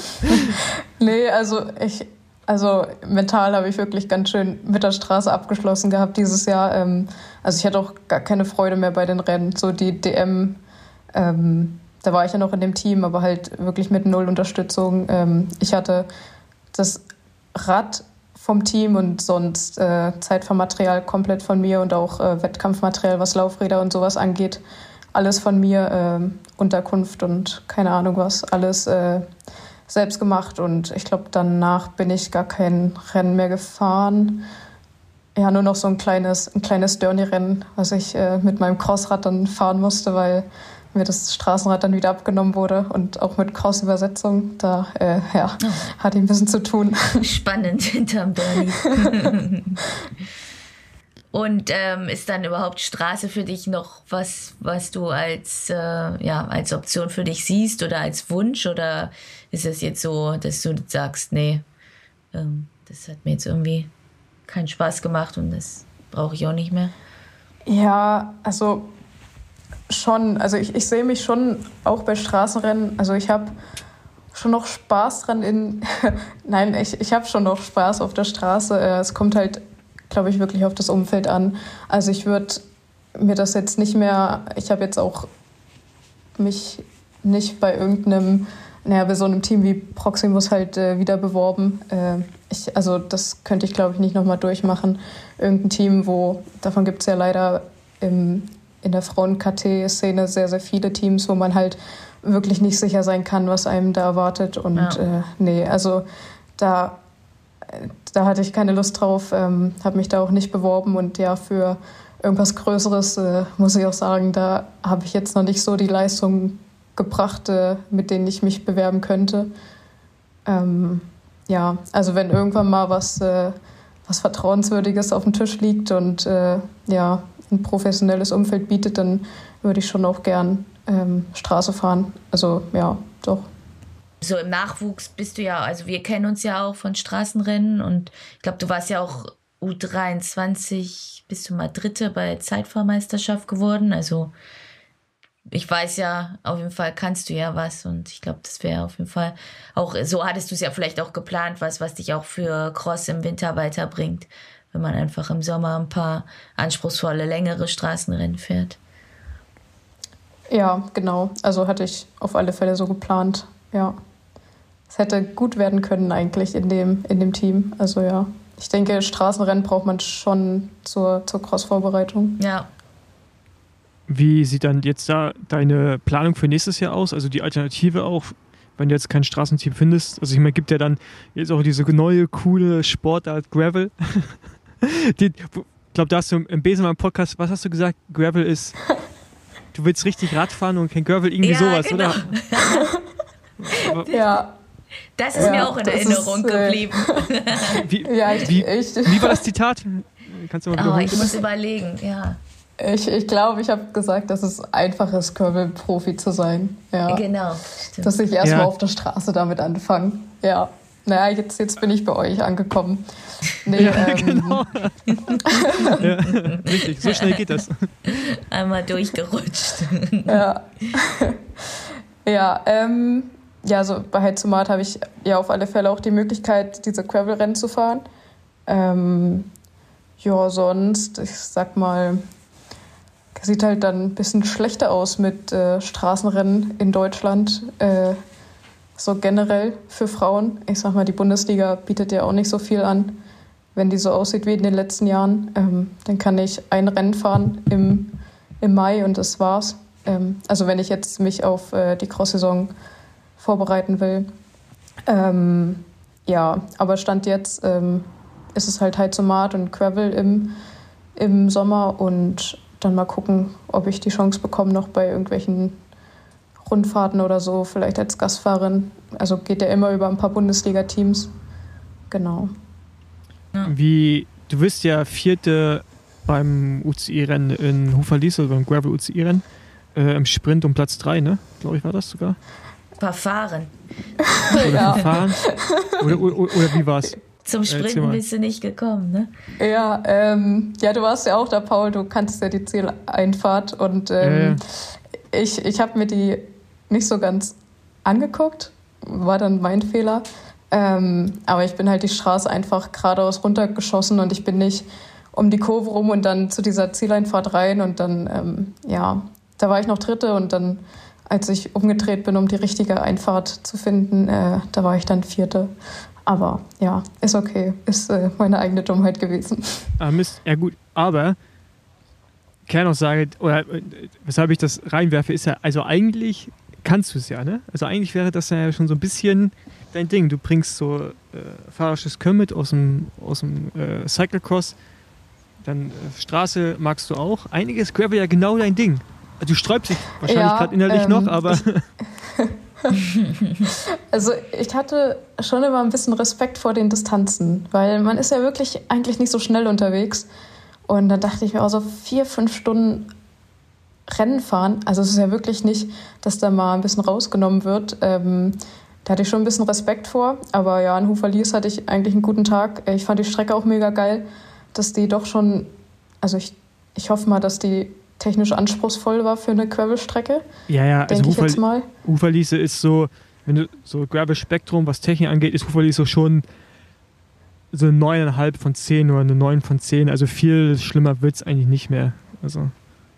nee, also ich, also mental habe ich wirklich ganz schön mit der Straße abgeschlossen gehabt dieses Jahr. Ähm, also ich hatte auch gar keine Freude mehr bei den Rennen. So die DM, ähm, da war ich ja noch in dem Team, aber halt wirklich mit null Unterstützung. Ähm, ich hatte das Rad vom Team und sonst äh, Zeitfahrmaterial komplett von mir und auch äh, Wettkampfmaterial, was Laufräder und sowas angeht alles von mir, äh, Unterkunft und keine Ahnung was, alles äh, selbst gemacht. Und ich glaube, danach bin ich gar kein Rennen mehr gefahren. Ja, nur noch so ein kleines, ein kleines Dirty-Rennen, was ich äh, mit meinem Crossrad dann fahren musste, weil mir das Straßenrad dann wieder abgenommen wurde und auch mit Cross-Übersetzung, da äh, ja, oh. hatte ich ein bisschen zu tun. Spannend hinterm Bernie. Und ähm, ist dann überhaupt Straße für dich noch was, was du als, äh, ja, als Option für dich siehst oder als Wunsch? Oder ist es jetzt so, dass du sagst, nee, ähm, das hat mir jetzt irgendwie keinen Spaß gemacht und das brauche ich auch nicht mehr? Ja, also schon. Also ich, ich sehe mich schon auch bei Straßenrennen. Also ich habe schon noch Spaß dran in. Nein, ich, ich habe schon noch Spaß auf der Straße. Äh, es kommt halt glaube ich, wirklich auf das Umfeld an. Also ich würde mir das jetzt nicht mehr, ich habe jetzt auch mich nicht bei irgendeinem, naja, bei so einem Team wie Proximus halt äh, wieder beworben. Äh, ich, also das könnte ich, glaube ich, nicht nochmal durchmachen. Irgendein Team, wo, davon gibt es ja leider im, in der Frauen-KT-Szene sehr, sehr viele Teams, wo man halt wirklich nicht sicher sein kann, was einem da erwartet. Und ja. äh, nee, also da da hatte ich keine Lust drauf, ähm, habe mich da auch nicht beworben und ja, für irgendwas Größeres äh, muss ich auch sagen, da habe ich jetzt noch nicht so die Leistung gebracht, äh, mit denen ich mich bewerben könnte. Ähm, ja, also wenn irgendwann mal was, äh, was Vertrauenswürdiges auf dem Tisch liegt und äh, ja, ein professionelles Umfeld bietet, dann würde ich schon auch gern ähm, Straße fahren. Also ja, doch. so im Nachwuchs bist du ja, also wir kennen uns ja auch von Straßenrennen und ich glaube, du warst ja auch U23, bist du mal Dritte bei Zeitfahrmeisterschaft geworden. Also ich weiß ja, auf jeden Fall kannst du ja was und ich glaube, das wäre auf jeden Fall auch, so hattest du es ja vielleicht auch geplant, was, was dich auch für Cross im Winter weiterbringt, wenn man einfach im Sommer ein paar anspruchsvolle, längere Straßenrennen fährt. Ja, genau. Also hatte ich auf alle Fälle so geplant. Ja. Es hätte gut werden können eigentlich in dem, in dem Team. Also ja. Ich denke, Straßenrennen braucht man schon zur, zur Cross-Vorbereitung. Ja. Wie sieht dann jetzt da deine Planung für nächstes Jahr aus? Also die Alternative auch, wenn du jetzt kein Straßenteam findest. Also ich meine, gibt ja dann jetzt auch diese neue, coole Sportart Gravel. die, ich glaube, da hast du im Besenmann-Podcast, was hast du gesagt? Gravel ist du willst richtig Radfahren und kein Gravel, irgendwie ja, sowas, genau. oder? ja. Das ist ja, mir auch in Erinnerung ist, äh, geblieben. wie, ja, ich, wie, ich, wie, war das Zitat? Kannst du mal oh, ich muss überlegen, ja. Ich glaube, ich, glaub, ich habe gesagt, dass es einfach ist, Gravel-Profi zu sein. Ja. Genau. Stimmt. Dass ich erstmal ja. auf der Straße damit anfange. Ja. Naja, jetzt, jetzt bin ich bei euch angekommen. Nee, ja, ähm, genau. ja, richtig, so schnell geht das. Einmal durchgerutscht. ja. Ja, ähm, ja, also bei Heizomat habe ich ja auf alle Fälle auch die Möglichkeit, diese Gravel-Rennen zu fahren. Ähm, ja, sonst, ich sag mal, sieht halt dann ein bisschen schlechter aus mit äh, Straßenrennen in Deutschland. Äh, so generell für Frauen. Ich sag mal, die Bundesliga bietet ja auch nicht so viel an. Wenn die so aussieht wie in den letzten Jahren, ähm, dann kann ich ein Rennen fahren im, im Mai und das war's. Ähm, also wenn ich jetzt mich auf äh, die Cross-Saison vorbereiten will. Ähm, ja, aber Stand jetzt ähm, ist es halt Heizomat und Gravel im, im Sommer und dann mal gucken, ob ich die Chance bekomme, noch bei irgendwelchen Rundfahrten oder so, vielleicht als Gastfahrerin. Also geht ja immer über ein paar Bundesliga-Teams. Genau. Wie, du bist ja Vierte beim UCI-Rennen in Hufalise, also beim Gravel-UCI-Rennen, äh, im Sprint um Platz 3, ne? Glaube ich, war das sogar. Verfahren. Oder ja. Verfahren? Oder, oder, oder wie war's? Zum Sprinten bist du nicht gekommen, ne? Ja, ähm, ja, du warst ja auch da, Paul. Du kannst ja die Zieleinfahrt und ähm, ja, ja. ich, ich habe mir die nicht so ganz angeguckt. War dann mein Fehler. Ähm, aber ich bin halt die Straße einfach geradeaus runtergeschossen und ich bin nicht um die Kurve rum und dann zu dieser Zieleinfahrt rein. Und dann, ähm, ja, da war ich noch Dritte und dann, als ich umgedreht bin, um die richtige Einfahrt zu finden, äh, da war ich dann Vierte. Aber ja, ist okay. Ist äh, meine eigene Dummheit gewesen. Ah, Mist. Ja, gut. Aber Kernaussage, oder äh, weshalb ich das reinwerfe, ist ja, also eigentlich kannst du es ja, ne? Also eigentlich wäre das ja schon so ein bisschen dein Ding. Du bringst so äh, fahrerisches Können mit aus dem, aus dem äh, Cyclocross, dann äh, Straße magst du auch. Einiges Gravel ja genau dein Ding. Also du sträubst dich wahrscheinlich ja, gerade innerlich ähm, noch, aber... also ich hatte schon immer ein bisschen Respekt vor den Distanzen, weil man ist ja wirklich eigentlich nicht so schnell unterwegs. Und dann dachte ich mir auch so vier, fünf Stunden Rennen fahren. Also es ist ja wirklich nicht, dass da mal ein bisschen rausgenommen wird. Ähm, da hatte ich schon ein bisschen Respekt vor. Aber ja, in Hufaliers hatte ich eigentlich einen guten Tag. Ich fand die Strecke auch mega geil, dass die doch schon, also ich, ich hoffe mal, dass die technisch anspruchsvoll war für eine Gravel-Strecke. Ja, ja, also ich jetzt mal. Uferliese ist so, wenn du so Gravel-Spektrum, was Technik angeht, ist Uferliese schon so eine 9,5 von 10 oder eine 9 von 10. Also viel schlimmer wird es eigentlich nicht mehr. Also.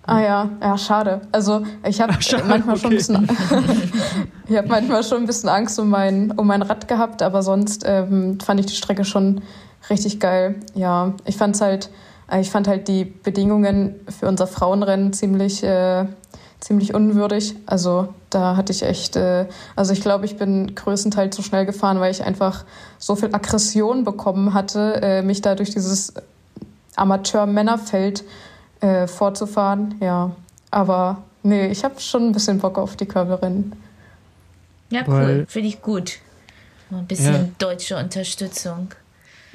Ah ja, ja, schade. Also ich habe manchmal okay. schon ein bisschen, ich habe manchmal schon ein bisschen Angst um mein, um mein Rad gehabt, aber sonst ähm, fand ich die Strecke schon richtig geil. Ja, ich fand's halt, äh, ich fand halt die Bedingungen für unser Frauenrennen ziemlich, äh, ziemlich unwürdig. Also da hatte ich echt, äh, also ich glaube, ich bin größtenteils zu schnell gefahren, weil ich einfach so viel Aggression bekommen hatte, äh, mich da durch dieses Amateur-Männerfeld äh, vorzufahren. Ja, aber nee, ich habe schon ein bisschen Bock auf die Körperin. Ja, cool. Finde ich gut. ein bisschen ja. deutsche Unterstützung.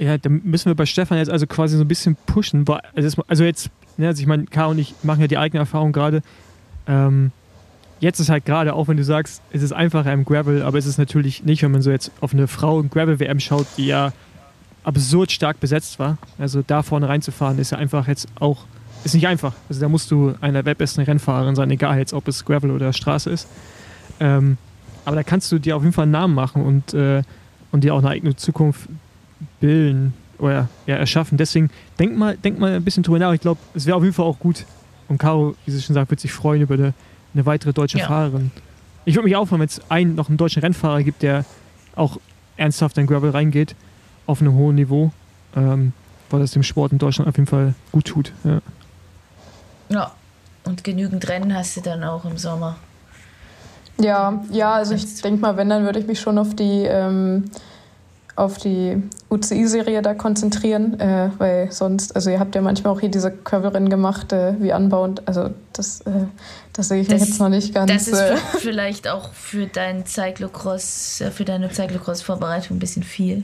Ja, da müssen wir bei Stefan jetzt also quasi so ein bisschen pushen. Also jetzt, ne, also ich meine, K und ich machen ja die eigene Erfahrung gerade. Ähm, jetzt ist halt gerade, auch wenn du sagst, es ist einfacher im Gravel, aber es ist natürlich nicht, wenn man so jetzt auf eine Frau im Gravel-WM schaut, die ja absurd stark besetzt war. Also da vorne reinzufahren ist ja einfach jetzt auch, ist nicht einfach. Also da musst du einer weltbesten Rennfahrerin sein, egal jetzt, ob es Gravel oder Straße ist. Ähm, aber da kannst du dir auf jeden Fall einen Namen machen und, äh, und dir auch eine eigene Zukunft bilden oder ja, erschaffen. Deswegen denk mal, denk mal ein bisschen drüber nach. Ich glaube, es wäre auf jeden Fall auch gut. Und Caro, wie sie schon sagt, wird sich freuen über eine, eine weitere deutsche ja. Fahrerin. Ich würde mich auch freuen, wenn es einen, noch einen deutschen Rennfahrer gibt, der auch ernsthaft in Gravel reingeht, auf einem hohen Niveau, ähm, weil das dem Sport in Deutschland auf jeden Fall gut tut. Ja, ja. und genügend Rennen hast du dann auch im Sommer. Ja, ja, also ich denke mal, wenn, dann würde ich mich schon auf die ähm, auf die UCI-Serie da konzentrieren, äh, weil sonst, also ihr habt ja manchmal auch hier diese Curvelrennen gemacht, äh, wie anbauend, also das, äh, das sehe ich das, jetzt noch nicht ganz. Das ist äh, vielleicht auch für dein Cyclocross, äh, für deine Cyclocross-Vorbereitung ein bisschen viel.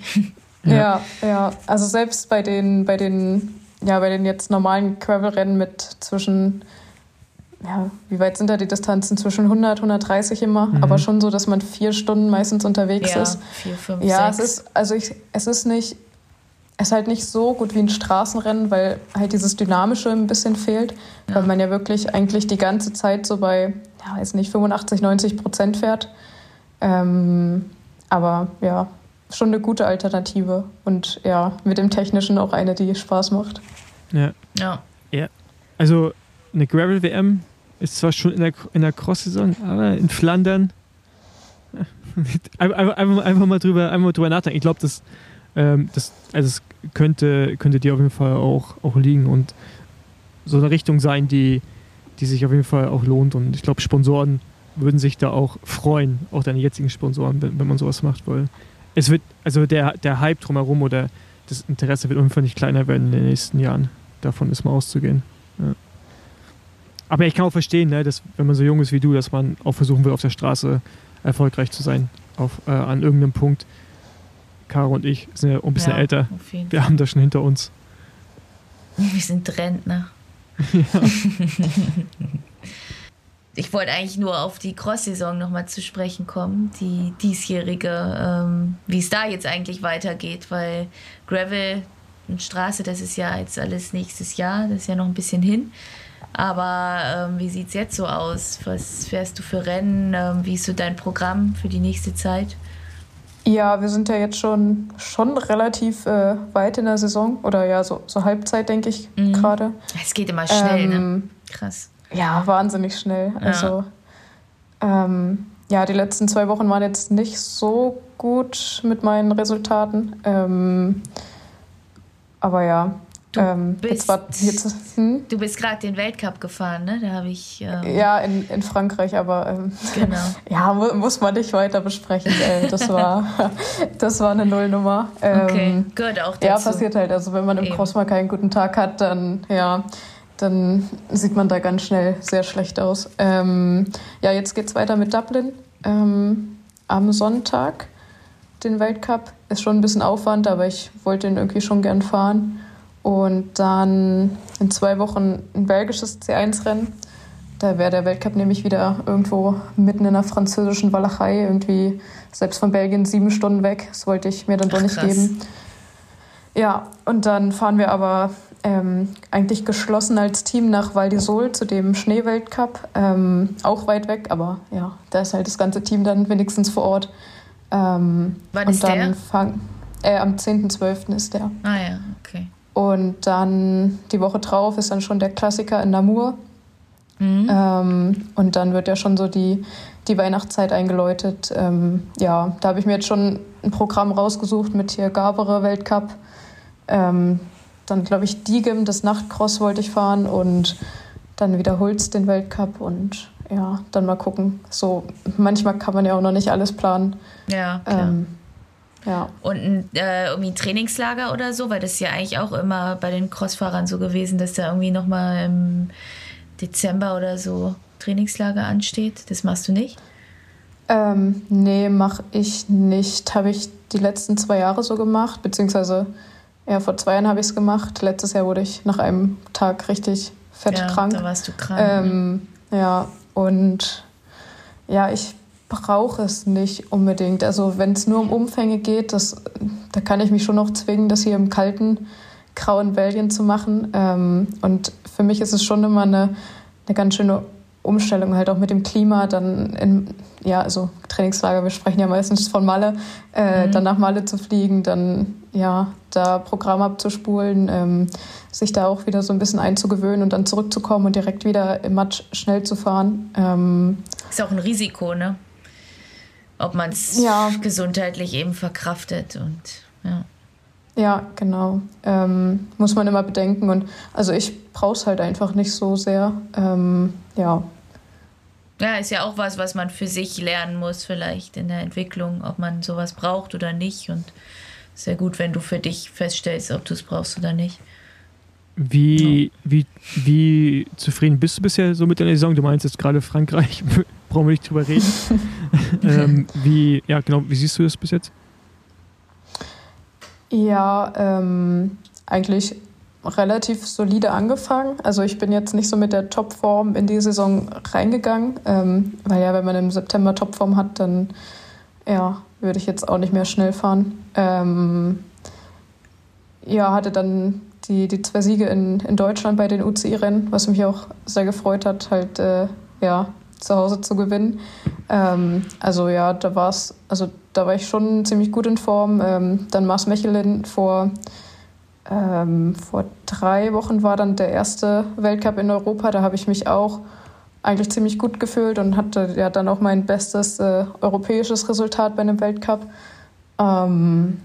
Ja. ja, ja, also selbst bei den, bei den, ja, bei den jetzt normalen Curvelrennen mit zwischen ja, wie weit sind da die Distanzen? Zwischen 100, 130 immer, mhm. aber schon so, dass man vier Stunden meistens unterwegs ja, ist. Vier, fünf, ja, sechs. es ist, also ich, es ist nicht, es ist halt nicht so gut wie ein Straßenrennen, weil halt dieses Dynamische ein bisschen fehlt, ja. weil man ja wirklich eigentlich die ganze Zeit so bei, ja, weiß nicht, 85, 90 Prozent fährt. Ähm, aber ja, schon eine gute Alternative und ja, mit dem Technischen auch eine, die Spaß macht. Ja. Ja. ja. Also eine Gravel-WM ist zwar schon in der, in der Cross-Saison, aber in Flandern einfach, einfach, einfach, mal drüber, einfach mal drüber nachdenken. Ich glaube, das, ähm, das, also es könnte, könnte dir auf jeden Fall auch, auch liegen und so eine Richtung sein, die, die sich auf jeden Fall auch lohnt. Und ich glaube, Sponsoren würden sich da auch freuen, auch deine jetzigen Sponsoren, wenn, wenn man sowas macht, weil es wird, also der, der Hype drumherum oder das Interesse wird auf jeden Fall nicht kleiner werden in den nächsten Jahren. Davon ist mal auszugehen. Ja. Aber ich kann auch verstehen, ne, dass wenn man so jung ist wie du, dass man auch versuchen will, auf der Straße erfolgreich zu sein. Auf, äh, an irgendeinem Punkt. Caro und ich sind ja ein bisschen ja, älter. Wir haben das schon hinter uns. Wir sind Rentner. Ja. ich wollte eigentlich nur auf die Cross-Saison nochmal zu sprechen kommen, die diesjährige, ähm, wie es da jetzt eigentlich weitergeht, weil Gravel und Straße, das ist ja jetzt alles nächstes Jahr, das ist ja noch ein bisschen hin. Aber ähm, wie sieht es jetzt so aus? Was fährst du für Rennen? Ähm, wie ist so dein Programm für die nächste Zeit? Ja, wir sind ja jetzt schon, schon relativ äh, weit in der Saison oder ja, so, so Halbzeit, denke ich mhm. gerade. Es geht immer schnell, ne? ähm, ne? Krass. Ja, wahnsinnig schnell. Ja. Also, ähm, ja, die letzten zwei Wochen waren jetzt nicht so gut mit meinen Resultaten. Ähm, aber ja, Du ähm, bist, hm? bist gerade den Weltcup gefahren, ne? Da habe ich. Ähm, ja, in, in Frankreich, aber ähm, genau. ja, muss man nicht weiter besprechen. Äh, das war, das war eine Nullnummer. Ähm, okay, gehört auch dazu. Ja, passiert halt. Also wenn man im Eben. Cross mal keinen guten Tag hat, dann ja, dann sieht man da ganz schnell sehr schlecht aus. Ähm, ja, jetzt geht es weiter mit Dublin ähm, am Sonntag. Den Weltcup ist schon ein bisschen Aufwand, aber ich wollte ihn irgendwie schon gern fahren. Und dann in zwei Wochen ein belgisches C1-Rennen. Da wäre der Weltcup nämlich wieder irgendwo mitten in der französischen Walachei, irgendwie selbst von Belgien sieben Stunden weg. Das wollte ich mir dann doch nicht geben. Ja, und dann fahren wir aber ähm, eigentlich geschlossen als Team nach Val d'Isole zu dem Schneeweltcup. Ähm, auch weit weg, aber ja, da ist halt das ganze Team dann wenigstens vor Ort. Ähm, Wann ist der? Fang, äh, am 10.12. ist der. Ah ja, okay. Und dann die Woche drauf ist dann schon der Klassiker in Namur. Mhm. Ähm, und dann wird ja schon so die, die Weihnachtszeit eingeläutet. Ähm, ja, da habe ich mir jetzt schon ein Programm rausgesucht mit hier Gabere Weltcup. Ähm, dann glaube ich Diegem, das Nachtcross wollte ich fahren und dann wieder Hulz den Weltcup und ja, dann mal gucken. So, manchmal kann man ja auch noch nicht alles planen. Ja, klar. Ähm, ja. Und ein, äh, irgendwie ein Trainingslager oder so, weil das ist ja eigentlich auch immer bei den Crossfahrern so gewesen, dass da irgendwie nochmal im Dezember oder so Trainingslager ansteht. Das machst du nicht? Ähm, nee, mache ich nicht. Habe ich die letzten zwei Jahre so gemacht, beziehungsweise ja, vor zwei Jahren habe ich es gemacht. Letztes Jahr wurde ich nach einem Tag richtig fett ja, krank. Da warst du krank. Ähm, ja, und ja, ich brauche es nicht unbedingt. Also wenn es nur um Umfänge geht, das, da kann ich mich schon noch zwingen, das hier im kalten, grauen Belgien zu machen. Ähm, und für mich ist es schon immer eine, eine ganz schöne Umstellung, halt auch mit dem Klima, dann in, ja, also Trainingslager, wir sprechen ja meistens von Malle, äh, mhm. dann nach Malle zu fliegen, dann ja, da Programm abzuspulen, ähm, sich da auch wieder so ein bisschen einzugewöhnen und dann zurückzukommen und direkt wieder im Matsch schnell zu fahren. Ähm, ist auch ein Risiko, ne? Ob man es ja. gesundheitlich eben verkraftet und ja. Ja, genau. Ähm, muss man immer bedenken. Und also ich brauche es halt einfach nicht so sehr. Ähm, ja. Ja, ist ja auch was, was man für sich lernen muss, vielleicht in der Entwicklung, ob man sowas braucht oder nicht. Und sehr gut, wenn du für dich feststellst, ob du es brauchst oder nicht. Wie, ja. wie, wie zufrieden bist du bisher so mit deiner Saison? Du meinst jetzt gerade Frankreich brauchen wir nicht drüber reden. ähm, wie, ja, genau, wie siehst du das bis jetzt? Ja, ähm, eigentlich relativ solide angefangen. Also ich bin jetzt nicht so mit der Topform in die Saison reingegangen, ähm, weil ja, wenn man im September Topform hat, dann ja, würde ich jetzt auch nicht mehr schnell fahren. Ähm, ja, hatte dann die, die zwei Siege in, in Deutschland bei den UCI-Rennen, was mich auch sehr gefreut hat, halt äh, ja, zu Hause zu gewinnen. Ähm, also ja, da war es, also da war ich schon ziemlich gut in Form. Ähm, dann Mars Mechelin vor, ähm, vor drei Wochen war dann der erste Weltcup in Europa. Da habe ich mich auch eigentlich ziemlich gut gefühlt und hatte ja dann auch mein bestes äh, europäisches Resultat bei einem Weltcup. Ähm,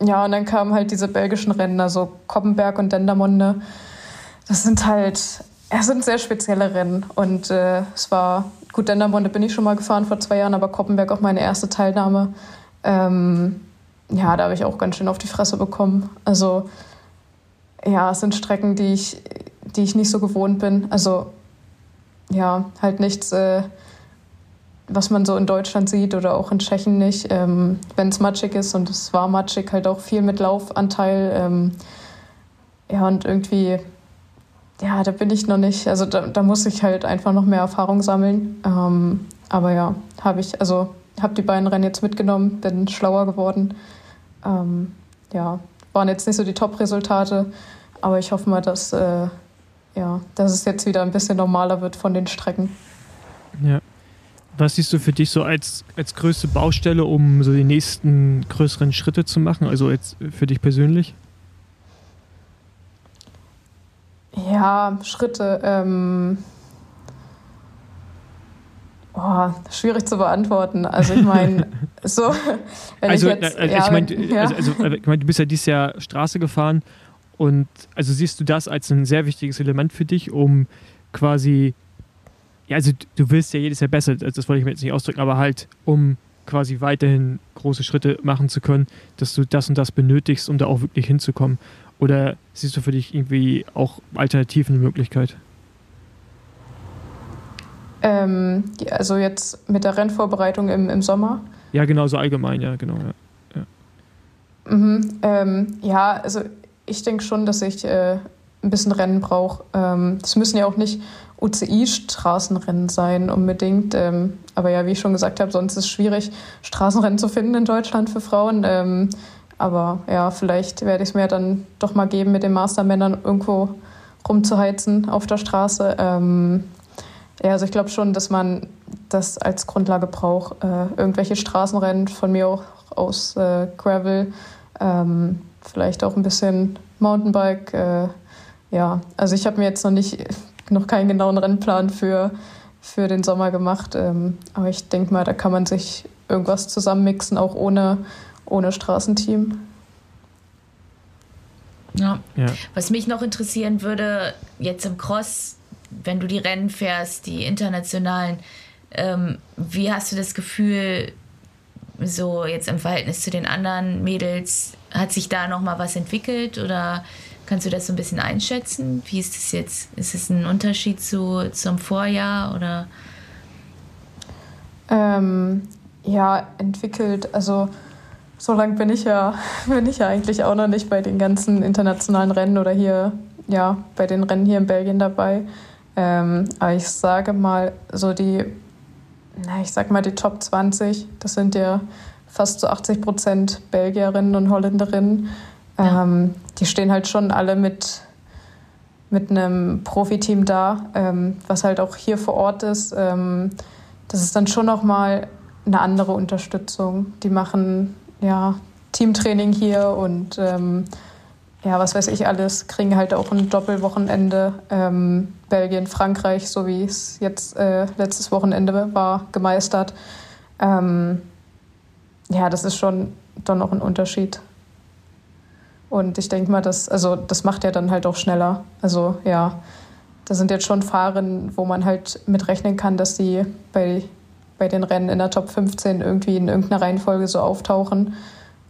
ja, und dann kamen halt diese belgischen Rennen, also Koppenberg und Dendermonde. Das sind halt, es sind sehr spezielle Rennen und äh, es war Gut, Dendermonde bin ich schon mal gefahren vor zwei Jahren, aber Koppenberg auch meine erste Teilnahme. Ähm, ja, da habe ich auch ganz schön auf die Fresse bekommen. Also ja, es sind Strecken, die ich, die ich nicht so gewohnt bin. Also ja, halt nichts, äh, was man so in Deutschland sieht oder auch in Tschechien nicht. Ähm, Wenn es matschig ist und es war matschig, halt auch viel mit Laufanteil. Ähm, ja, und irgendwie ja, da bin ich noch nicht. Also da, da muss ich halt einfach noch mehr Erfahrung sammeln. Ähm, aber ja, habe ich, also habe die beiden Rennen jetzt mitgenommen, bin schlauer geworden. Ähm, ja, waren jetzt nicht so die Top-Resultate, aber ich hoffe mal, dass, äh, ja, dass es jetzt wieder ein bisschen normaler wird von den Strecken. Ja. Was siehst du für dich so als, als größte Baustelle, um so die nächsten größeren Schritte zu machen? Also jetzt für dich persönlich? Ja, Schritte. Ähm Oh, schwierig zu beantworten. Also ich meine, so, wenn also, ich jetzt, also, ja, ich meine, ja. also, also, ich mein, du bist ja dieses Jahr Straße gefahren und also siehst du das als ein sehr wichtiges Element für dich, um quasi, ja, also du willst ja jedes Jahr besser, das wollte ich mir jetzt nicht ausdrücken, aber halt, um quasi weiterhin große Schritte machen zu können, dass du das und das benötigst, um da auch wirklich hinzukommen. Oder siehst du für dich irgendwie auch alternativ eine Möglichkeit? Ähm, also jetzt mit der Rennvorbereitung im, im Sommer? Ja, genau, so allgemein, ja, genau. Ja, ja. Mhm, ähm, ja also ich denke schon, dass ich äh, ein bisschen Rennen brauche. Ähm, das müssen ja auch nicht UCI-Straßenrennen sein unbedingt. Ähm, aber ja, wie ich schon gesagt habe, sonst ist es schwierig, Straßenrennen zu finden in Deutschland für Frauen. Aber ja, vielleicht werde ich es mir dann doch mal geben, mit den Mastermännern irgendwo rumzuheizen auf der Straße. Ähm, ja, also ich glaube schon, dass man das als Grundlage braucht. Äh, irgendwelche Straßenrennen von mir auch aus äh, Gravel, ähm, vielleicht auch ein bisschen Mountainbike. Äh, ja, also ich habe mir jetzt noch nicht noch keinen genauen Rennplan für, für den Sommer gemacht. Ähm, aber ich denke mal, da kann man sich irgendwas zusammenmixen, auch ohne ohne Straßenteam. Ja. ja. Was mich noch interessieren würde, jetzt im Cross, wenn du die Rennen fährst, die internationalen, ähm, wie hast du das Gefühl, so jetzt im Verhältnis zu den anderen Mädels, hat sich da noch mal was entwickelt oder kannst du das so ein bisschen einschätzen? Wie ist das jetzt? Ist es ein Unterschied zu, zum Vorjahr oder? Ähm, ja, entwickelt. Also so lange bin ich ja, bin ich ja eigentlich auch noch nicht bei den ganzen internationalen Rennen oder hier, ja, bei den Rennen hier in Belgien dabei. Ähm, aber ich sage mal, so die, na, ich sag mal, die Top 20. Das sind ja fast zu 80 Prozent Belgierinnen und Holländerinnen. Ja. Ähm, die stehen halt schon alle mit, mit einem Profiteam da, ähm, was halt auch hier vor Ort ist. Ähm, das ist dann schon nochmal eine andere Unterstützung. Die machen ja Teamtraining hier und ähm, ja, was weiß ich alles, kriegen halt auch ein Doppelwochenende. Ähm, Belgien, Frankreich, so wie es jetzt äh, letztes Wochenende war, gemeistert. Ähm, ja, das ist schon dann noch ein Unterschied. Und ich denke mal, das, also, das macht ja dann halt auch schneller. Also ja, da sind jetzt schon Fahrerinnen, wo man halt mitrechnen kann, dass die bei, bei den Rennen in der Top 15 irgendwie in irgendeiner Reihenfolge so auftauchen.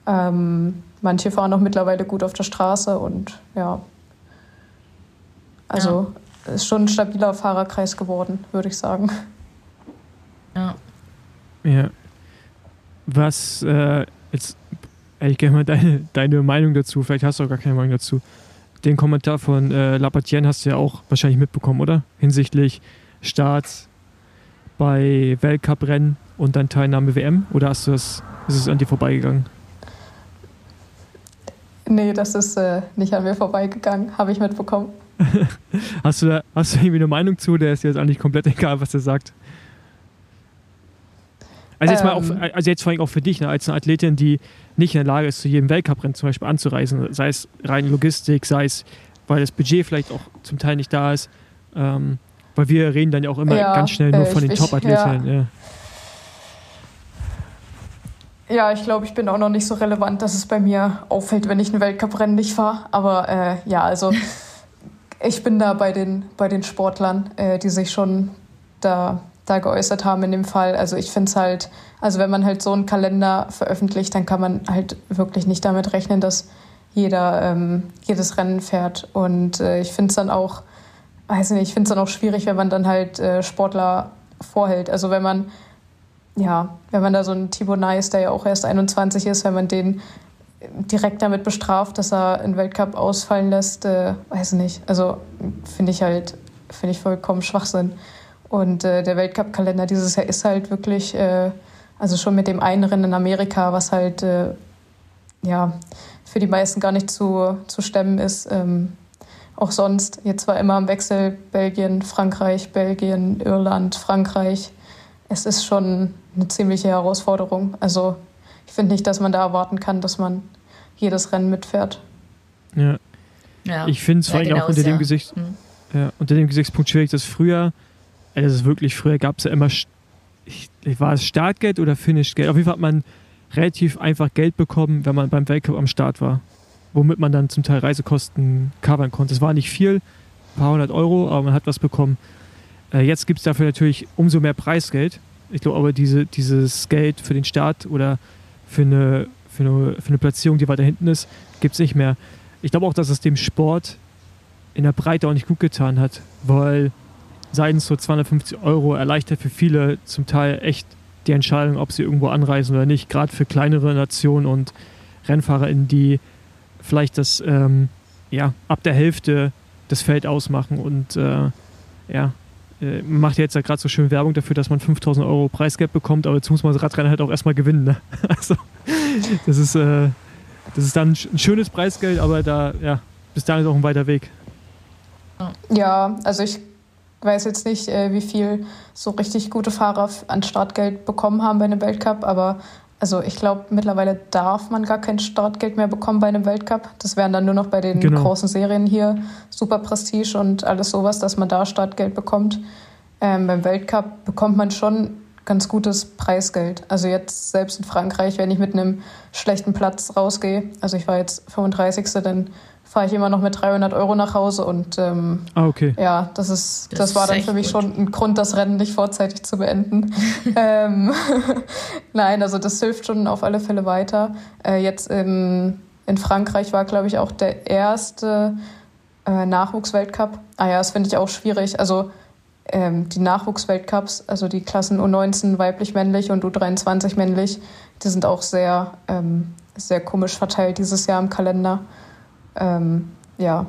Ähm, manche fahren auch mittlerweile gut auf der Straße und ja. Also ja. ist schon ein stabiler Fahrerkreis geworden, würde ich sagen. Ja. Ja. Was, äh, jetzt, ich gerne mal deine, deine Meinung dazu, vielleicht hast du auch gar keine Meinung dazu. Den Kommentar von äh, Lapatien hast du ja auch wahrscheinlich mitbekommen, oder? Hinsichtlich Starts bei Weltcuprennen und dann Teilnahme WM? Oder hast du das, ist es an dir vorbeigegangen? Nee, das ist äh, nicht an mir vorbeigegangen, habe ich mitbekommen. hast, du da, hast du irgendwie eine Meinung zu? Der ist jetzt eigentlich komplett egal, was er sagt. Also jetzt, mal auch, ähm. also jetzt vor allem auch für dich, ne, als eine Athletin, die nicht in der Lage ist, zu jedem Weltcuprennen zum Beispiel anzureisen, sei es rein Logistik, sei es, weil das Budget vielleicht auch zum Teil nicht da ist. Ähm, weil wir reden dann ja auch immer ja, ganz schnell nur äh, von den Top-Athletinnen. Ja. Ja, ich glaube, ich bin auch noch nicht so relevant, dass es bei mir auffällt, wenn ich ein Weltcuprennen nicht fahre. Aber äh, ja, also ich bin da bei den, bei den Sportlern, äh, die sich schon da, da geäußert haben in dem Fall. Also ich finde es halt, also wenn man halt so einen Kalender veröffentlicht, dann kann man halt wirklich nicht damit rechnen, dass jeder ähm, jedes Rennen fährt. Und äh, ich finde es dann auch, weiß nicht, ich finde es dann auch schwierig, wenn man dann halt äh, Sportler vorhält. Also wenn man ja, wenn man da so einen Thibaut Nice, der ja auch erst 21 ist, wenn man den direkt damit bestraft, dass er einen Weltcup ausfallen lässt, äh, weiß nicht. Also finde ich halt, finde ich vollkommen Schwachsinn. Und äh, der Weltcup-Kalender dieses Jahr ist halt wirklich, äh, also schon mit dem einen Rennen in Amerika, was halt, äh, ja, für die meisten gar nicht zu, zu stemmen ist. Ähm, auch sonst, jetzt war immer im Wechsel Belgien, Frankreich, Belgien, Irland, Frankreich. Es ist schon eine ziemliche Herausforderung. Also ich finde nicht, dass man da erwarten kann, dass man jedes Rennen mitfährt. Ja. ja. Ich finde es vor allem genau auch unter dem, Gesicht, hm. ja, unter dem Gesichtspunkt schwierig, dass früher, äh, das ist wirklich, früher gab es ja immer, ich, war es Startgeld oder Finishgeld? Auf jeden Fall hat man relativ einfach Geld bekommen, wenn man beim Weltcup am Start war. Womit man dann zum Teil Reisekosten covern konnte. Es war nicht viel, ein paar hundert Euro, aber man hat was bekommen. Äh, jetzt gibt es dafür natürlich umso mehr Preisgeld. Ich glaube aber, diese, dieses Geld für den Start oder für eine, für eine, für eine Platzierung, die weiter hinten ist, gibt es nicht mehr. Ich glaube auch, dass es dem Sport in der Breite auch nicht gut getan hat, weil seitens so 250 Euro erleichtert für viele zum Teil echt die Entscheidung, ob sie irgendwo anreisen oder nicht. Gerade für kleinere Nationen und RennfahrerInnen, die vielleicht das ähm, ja, ab der Hälfte das Feld ausmachen und äh, ja, äh, macht jetzt ja gerade so schön Werbung dafür, dass man 5000 Euro Preisgeld bekommt, aber jetzt muss man das Radrennen halt auch erstmal gewinnen. Ne? Also, das ist, äh, das ist dann ein schönes Preisgeld, aber da, ja, bis dahin ist auch ein weiter Weg. Ja, also ich weiß jetzt nicht, äh, wie viel so richtig gute Fahrer an Startgeld bekommen haben bei einem Weltcup, aber also ich glaube, mittlerweile darf man gar kein Startgeld mehr bekommen bei einem Weltcup. Das wären dann nur noch bei den genau. großen Serien hier Super Prestige und alles sowas, dass man da Startgeld bekommt. Ähm, beim Weltcup bekommt man schon ganz gutes Preisgeld. Also jetzt selbst in Frankreich, wenn ich mit einem schlechten Platz rausgehe, also ich war jetzt 35. dann fahre ich immer noch mit 300 Euro nach Hause und ähm, ah, okay. ja, das ist, das, das war dann für mich gut. schon ein Grund, das Rennen nicht vorzeitig zu beenden. ähm, Nein, also das hilft schon auf alle Fälle weiter. Äh, jetzt in, in Frankreich war, glaube ich, auch der erste äh, Nachwuchsweltcup. Ah ja, das finde ich auch schwierig. Also ähm, die Nachwuchsweltcups, also die Klassen U19 weiblich-männlich und U23 männlich, die sind auch sehr, ähm, sehr komisch verteilt dieses Jahr im Kalender. Ähm, ja,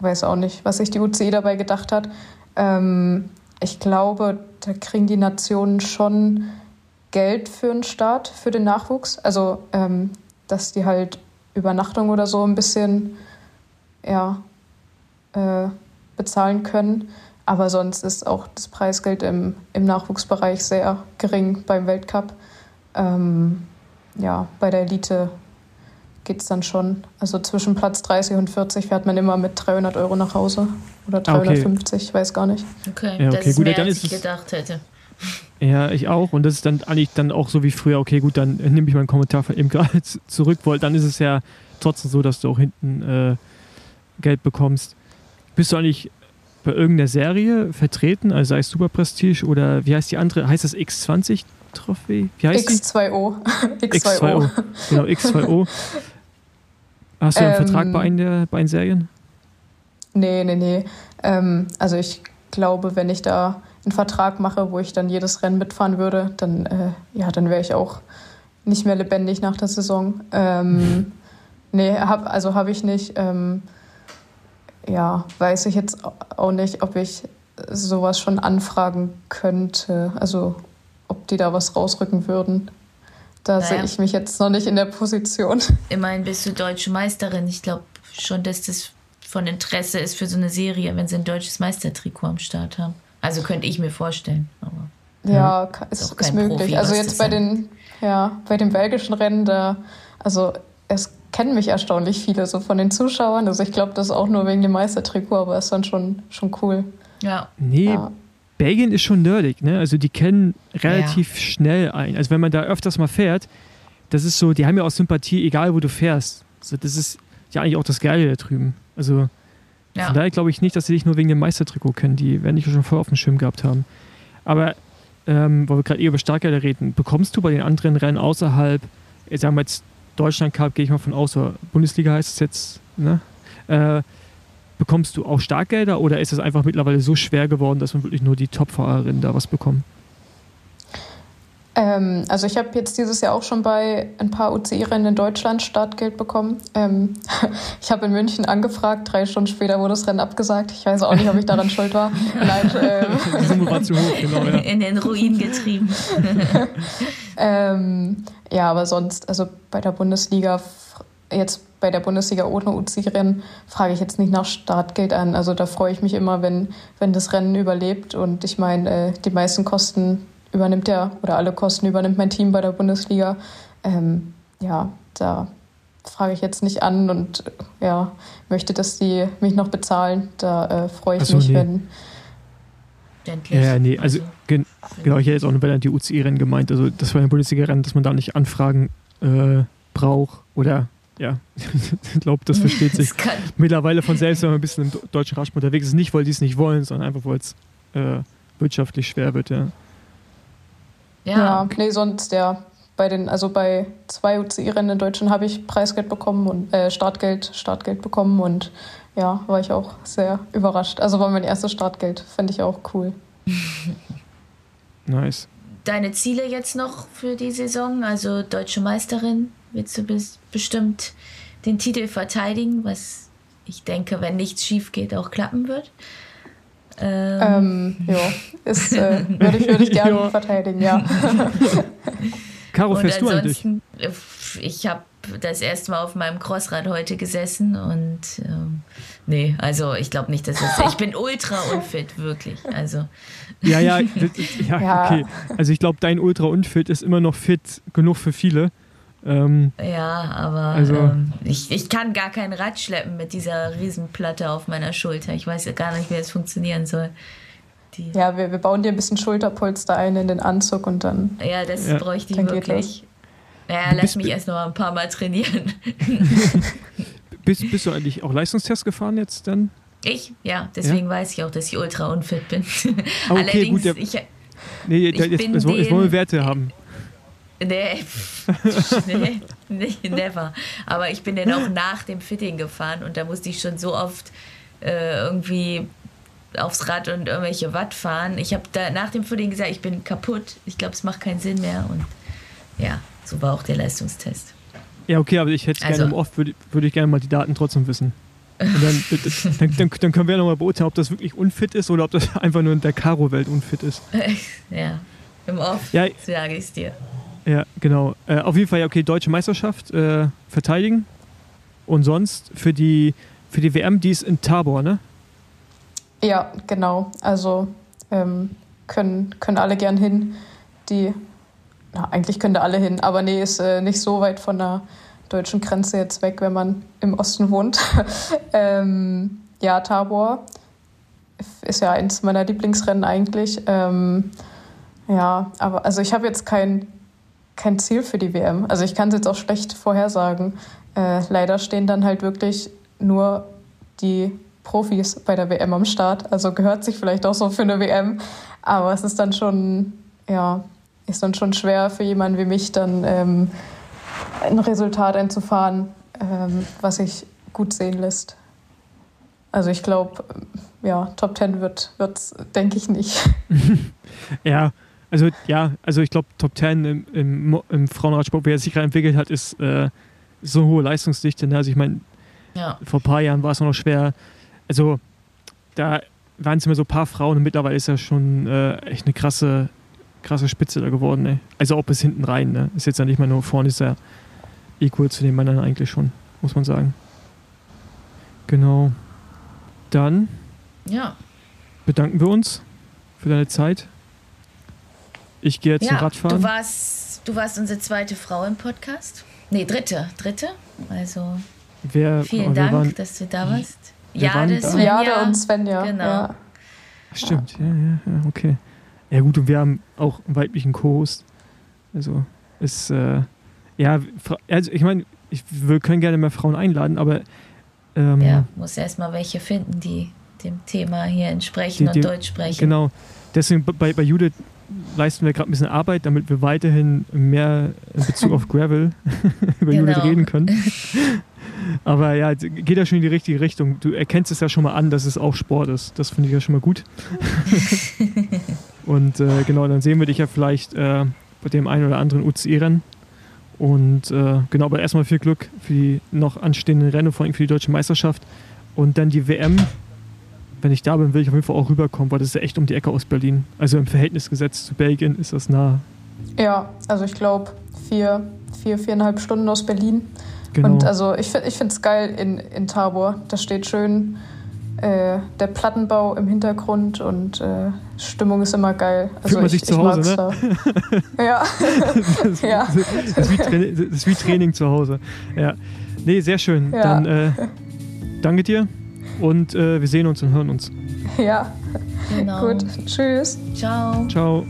weiß auch nicht, was sich die UCI dabei gedacht hat. Ähm, ich glaube, da kriegen die Nationen schon Geld für den Start, für den Nachwuchs. Also, ähm, dass die halt Übernachtung oder so ein bisschen ja, äh, bezahlen können. Aber sonst ist auch das Preisgeld im, im Nachwuchsbereich sehr gering beim Weltcup. Ähm, ja, bei der Elite geht es dann schon. Also zwischen Platz 30 und 40 fährt man immer mit 300 Euro nach Hause. Oder 350, okay. ich weiß gar nicht. Okay, ja, okay das ist gut, mehr, dann als ich gedacht hätte. Ja, ich auch. Und das ist dann eigentlich dann auch so wie früher, okay, gut, dann nehme ich meinen Kommentar von eben gerade zurück, weil dann ist es ja trotzdem so, dass du auch hinten äh, Geld bekommst. Bist du eigentlich bei irgendeiner Serie vertreten, also sei es Super Prestige oder wie heißt die andere? Heißt das X20 Trophäe? Wie heißt X2O. X2O. X2O. Genau, X2O. Hast du einen ähm, Vertrag bei einen, der, bei einen Serien? Nee, nee, nee. Ähm, also ich glaube, wenn ich da einen Vertrag mache, wo ich dann jedes Rennen mitfahren würde, dann, äh, ja, dann wäre ich auch nicht mehr lebendig nach der Saison. Ähm, nee, hab, also habe ich nicht. Ähm, ja, weiß ich jetzt auch nicht, ob ich sowas schon anfragen könnte. Also ob die da was rausrücken würden. Da naja. sehe ich mich jetzt noch nicht in der Position. Immerhin bist du deutsche Meisterin. Ich glaube schon, dass das von Interesse ist für so eine Serie, wenn sie ein deutsches Meistertrikot am Start haben. Also könnte ich mir vorstellen. ja, ist, ist, ist möglich. Profi, also jetzt bei den, ja, bei den belgischen Rennen, da, also es kennen mich erstaunlich viele so von den Zuschauern. Also ich glaube, das ist auch nur wegen dem Meistertrikot, aber ist dann schon, schon cool. Ja. Nee, ja. Belgien ist schon nerdig, ne? Also die kennen relativ ja. schnell ein. Also wenn man da öfters mal fährt, das ist so, die haben ja auch Sympathie, egal wo du fährst. Also das ist ja eigentlich auch das Geile da drüben. Also ja. von daher glaube ich nicht, dass sie dich nur wegen dem Meistertrikot kennen. Die werden dich schon voll auf dem Schirm gehabt haben. Aber ähm, weil wir gerade eh über Startgelder reden, bekommst du bei den anderen Rennen außerhalb, sagen wir jetzt Deutschland Cup, gehe ich mal von aus, oder Bundesliga heißt es jetzt, ne? Äh, bekommst du auch Startgelder oder ist es einfach mittlerweile so schwer geworden, dass man wirklich nur die Top-Fahrerinnen da was bekommen? Ähm, also ich habe jetzt dieses Jahr auch schon bei ein paar UCI-Rennen in Deutschland Startgeld bekommen. Ähm, ich habe in München angefragt, drei Stunden später wurde das Rennen abgesagt. Ich weiß auch nicht, ob ich daran schuld war. Nein, ähm, Die Summe war zu hoch, genau. Ja. In den Ruin getrieben. ähm, ja, aber sonst, also bei der Bundesliga, jetzt bei der Bundesliga ohne UCI-Rennen, frage ich jetzt nicht nach Startgeld an. Also da freue ich mich immer, wenn, wenn das Rennen überlebt. Und ich meine, äh, die meisten Kosten übernimmt ja, oder alle Kosten übernimmt mein Team bei der Bundesliga. Ähm, ja, da frage ich jetzt nicht an und ja, möchte, dass die mich noch bezahlen. Da äh, freue ich so, mich, nee. wenn. Ja, nee, also, also gen genau, ich hätte jetzt auch nur die UCI-Rennen gemeint, also das war ein Bundesliga-Rennen, dass man da nicht Anfragen äh, braucht oder ja, ich glaube, das versteht sich das mittlerweile von selbst, wenn man ein bisschen im deutschen Radsport unterwegs ist. Nicht, weil die es nicht wollen, sondern einfach, weil es äh, wirtschaftlich schwer wird, ja. Ja, ja nee, sonst ja. Bei den, also bei zwei UCI-Rennen in Deutschland habe ich Preisgeld bekommen und äh, Startgeld, Startgeld bekommen und ja, war ich auch sehr überrascht. Also war mein erstes Startgeld, fände ich auch cool. nice. Deine Ziele jetzt noch für die Saison? Also deutsche Meisterin, willst du bis, bestimmt den Titel verteidigen, was ich denke, wenn nichts schief geht, auch klappen wird. Ähm, ähm, ja, ist, äh, würde ich, würd ich gerne ja. verteidigen, ja. Caro, fährst du eigentlich? Ich habe das erste Mal auf meinem Crossrad heute gesessen und ähm, nee, also ich glaube nicht, dass es. Ich bin ultra unfit, wirklich. Also. Ja, ja, ja, ja. okay. Also ich glaube, dein ultra unfit ist immer noch fit genug für viele. Ähm, ja, aber also, ähm, ich, ich kann gar kein Rad schleppen mit dieser Riesenplatte auf meiner Schulter. Ich weiß ja gar nicht, wie es funktionieren soll. Die ja, wir, wir bauen dir ein bisschen Schulterpolster ein in den Anzug und dann. Ja, das ja. bräuchte ich wirklich. Ja, lass mich erst noch ein paar Mal trainieren. bist, bist du eigentlich auch Leistungstest gefahren jetzt dann? Ich? Ja, deswegen ja? weiß ich auch, dass ich ultra unfit bin. Ah, okay, Allerdings, gut, ja. ich, nee, ich jetzt, jetzt, jetzt wollen wir Werte haben. Nee, nee, nee, never. Aber ich bin dann auch nach dem Fitting gefahren und da musste ich schon so oft äh, irgendwie aufs Rad und irgendwelche Watt fahren. Ich habe da nach dem Fitting gesagt, ich bin kaputt. Ich glaube, es macht keinen Sinn mehr. Und ja, so war auch der Leistungstest. Ja, okay, aber ich hätte also, gerne, oft würde, würde ich gerne mal die Daten trotzdem wissen. Dann, dann, dann, dann können wir nochmal beurteilen, ob das wirklich unfit ist oder ob das einfach nur in der Karo-Welt unfit ist. ja, im Off Ja. sage ich es dir. Ja, genau. Äh, auf jeden Fall, ja, okay, deutsche Meisterschaft äh, verteidigen. Und sonst für die, für die WM, die ist in Tabor, ne? Ja, genau. Also ähm, können, können alle gern hin. Die, na, eigentlich können da alle hin, aber nee, ist äh, nicht so weit von der deutschen Grenze jetzt weg, wenn man im Osten wohnt. ähm, ja, Tabor ist ja eins meiner Lieblingsrennen eigentlich. Ähm, ja, aber also ich habe jetzt kein, kein Ziel für die WM. Also ich kann es jetzt auch schlecht vorhersagen. Äh, leider stehen dann halt wirklich nur die Profis bei der WM am Start. Also gehört sich vielleicht auch so für eine WM. Aber es ist dann schon, ja, ist dann schon schwer für jemanden wie mich dann ähm, ein Resultat einzufahren, ähm, was sich gut sehen lässt. Also ich glaube, ja, Top Ten wird es, denke ich, nicht. Ja, also ja, also ich glaube, Top 10 im, im, im Frauenradsport, wie er sich gerade entwickelt hat, ist äh, so eine hohe Leistungsdichte. Ne? Also ich meine, Ja, vor ein paar Jahren war es noch schwer. Also da waren es immer so ein paar Frauen und mittlerweile ist ja schon äh, echt eine krasse, krasse Spitze da geworden. Ne? Also auch bis hinten rein. Ne? Ist jetzt ja nicht mal nur vorne, ist ja equal zu den Männern eigentlich schon, muss man sagen. Genau. Dann ja. bedanken wir uns für deine Zeit. Ich gehe jetzt zum ja Radfahren. du, warst, du warst unsere zweite Frau im Podcast. Nee, dritte. Dritte. Also Wer, vielen Dank, Waren, dass du da warst. Jade, da. Svenja. Jade und Svenja. Genau. Ja. stimmt, ja, ja, ja, okay. Ja gut, und wir haben auch einen weiblichen Co-Host. Also ist, äh, ja, also ich meine, ich, wir können gerne mehr Frauen einladen, aber ähm, Ja, muss erst mal welche finden, die dem Thema hier entsprechen Die- und die- Deutsch sprechen. genau. Deswegen bei, bei Judith leisten wir gerade ein bisschen Arbeit, damit wir weiterhin mehr in Bezug auf Gravel über Judith Genau. reden können. Aber ja, geht ja schon in die richtige Richtung. Du erkennst es ja schon mal an, dass es auch Sport ist. Das finde ich ja schon mal gut. Und äh, genau, dann sehen wir dich ja vielleicht äh, bei dem einen oder anderen UCI-Rennen. Und äh, genau, aber erstmal viel Glück für die noch anstehenden Rennen, vor allem für die deutsche Meisterschaft. Und dann die WM. Wenn ich da bin, will ich auf jeden Fall auch rüberkommen, weil das ist ja echt um die Ecke aus Berlin. Also im Verhältnis gesetzt zu Belgien ist das nah. Ja, also ich glaube vier, vier, viereinhalb Stunden aus Berlin. Genau. Und also ich, ich finde es geil in, in Tabor. Da steht schön äh, der Plattenbau im Hintergrund und äh, Stimmung ist immer geil. Also man ich, sich zu Hause, Da. ja, das, ja. das, ist wie Training, das ist wie Training zu Hause. Ja. Nee, sehr schön. Ja. Dann äh, danke dir und äh, wir sehen uns und hören uns. ja. Genau. Gut. Tschüss. Ciao. Ciao.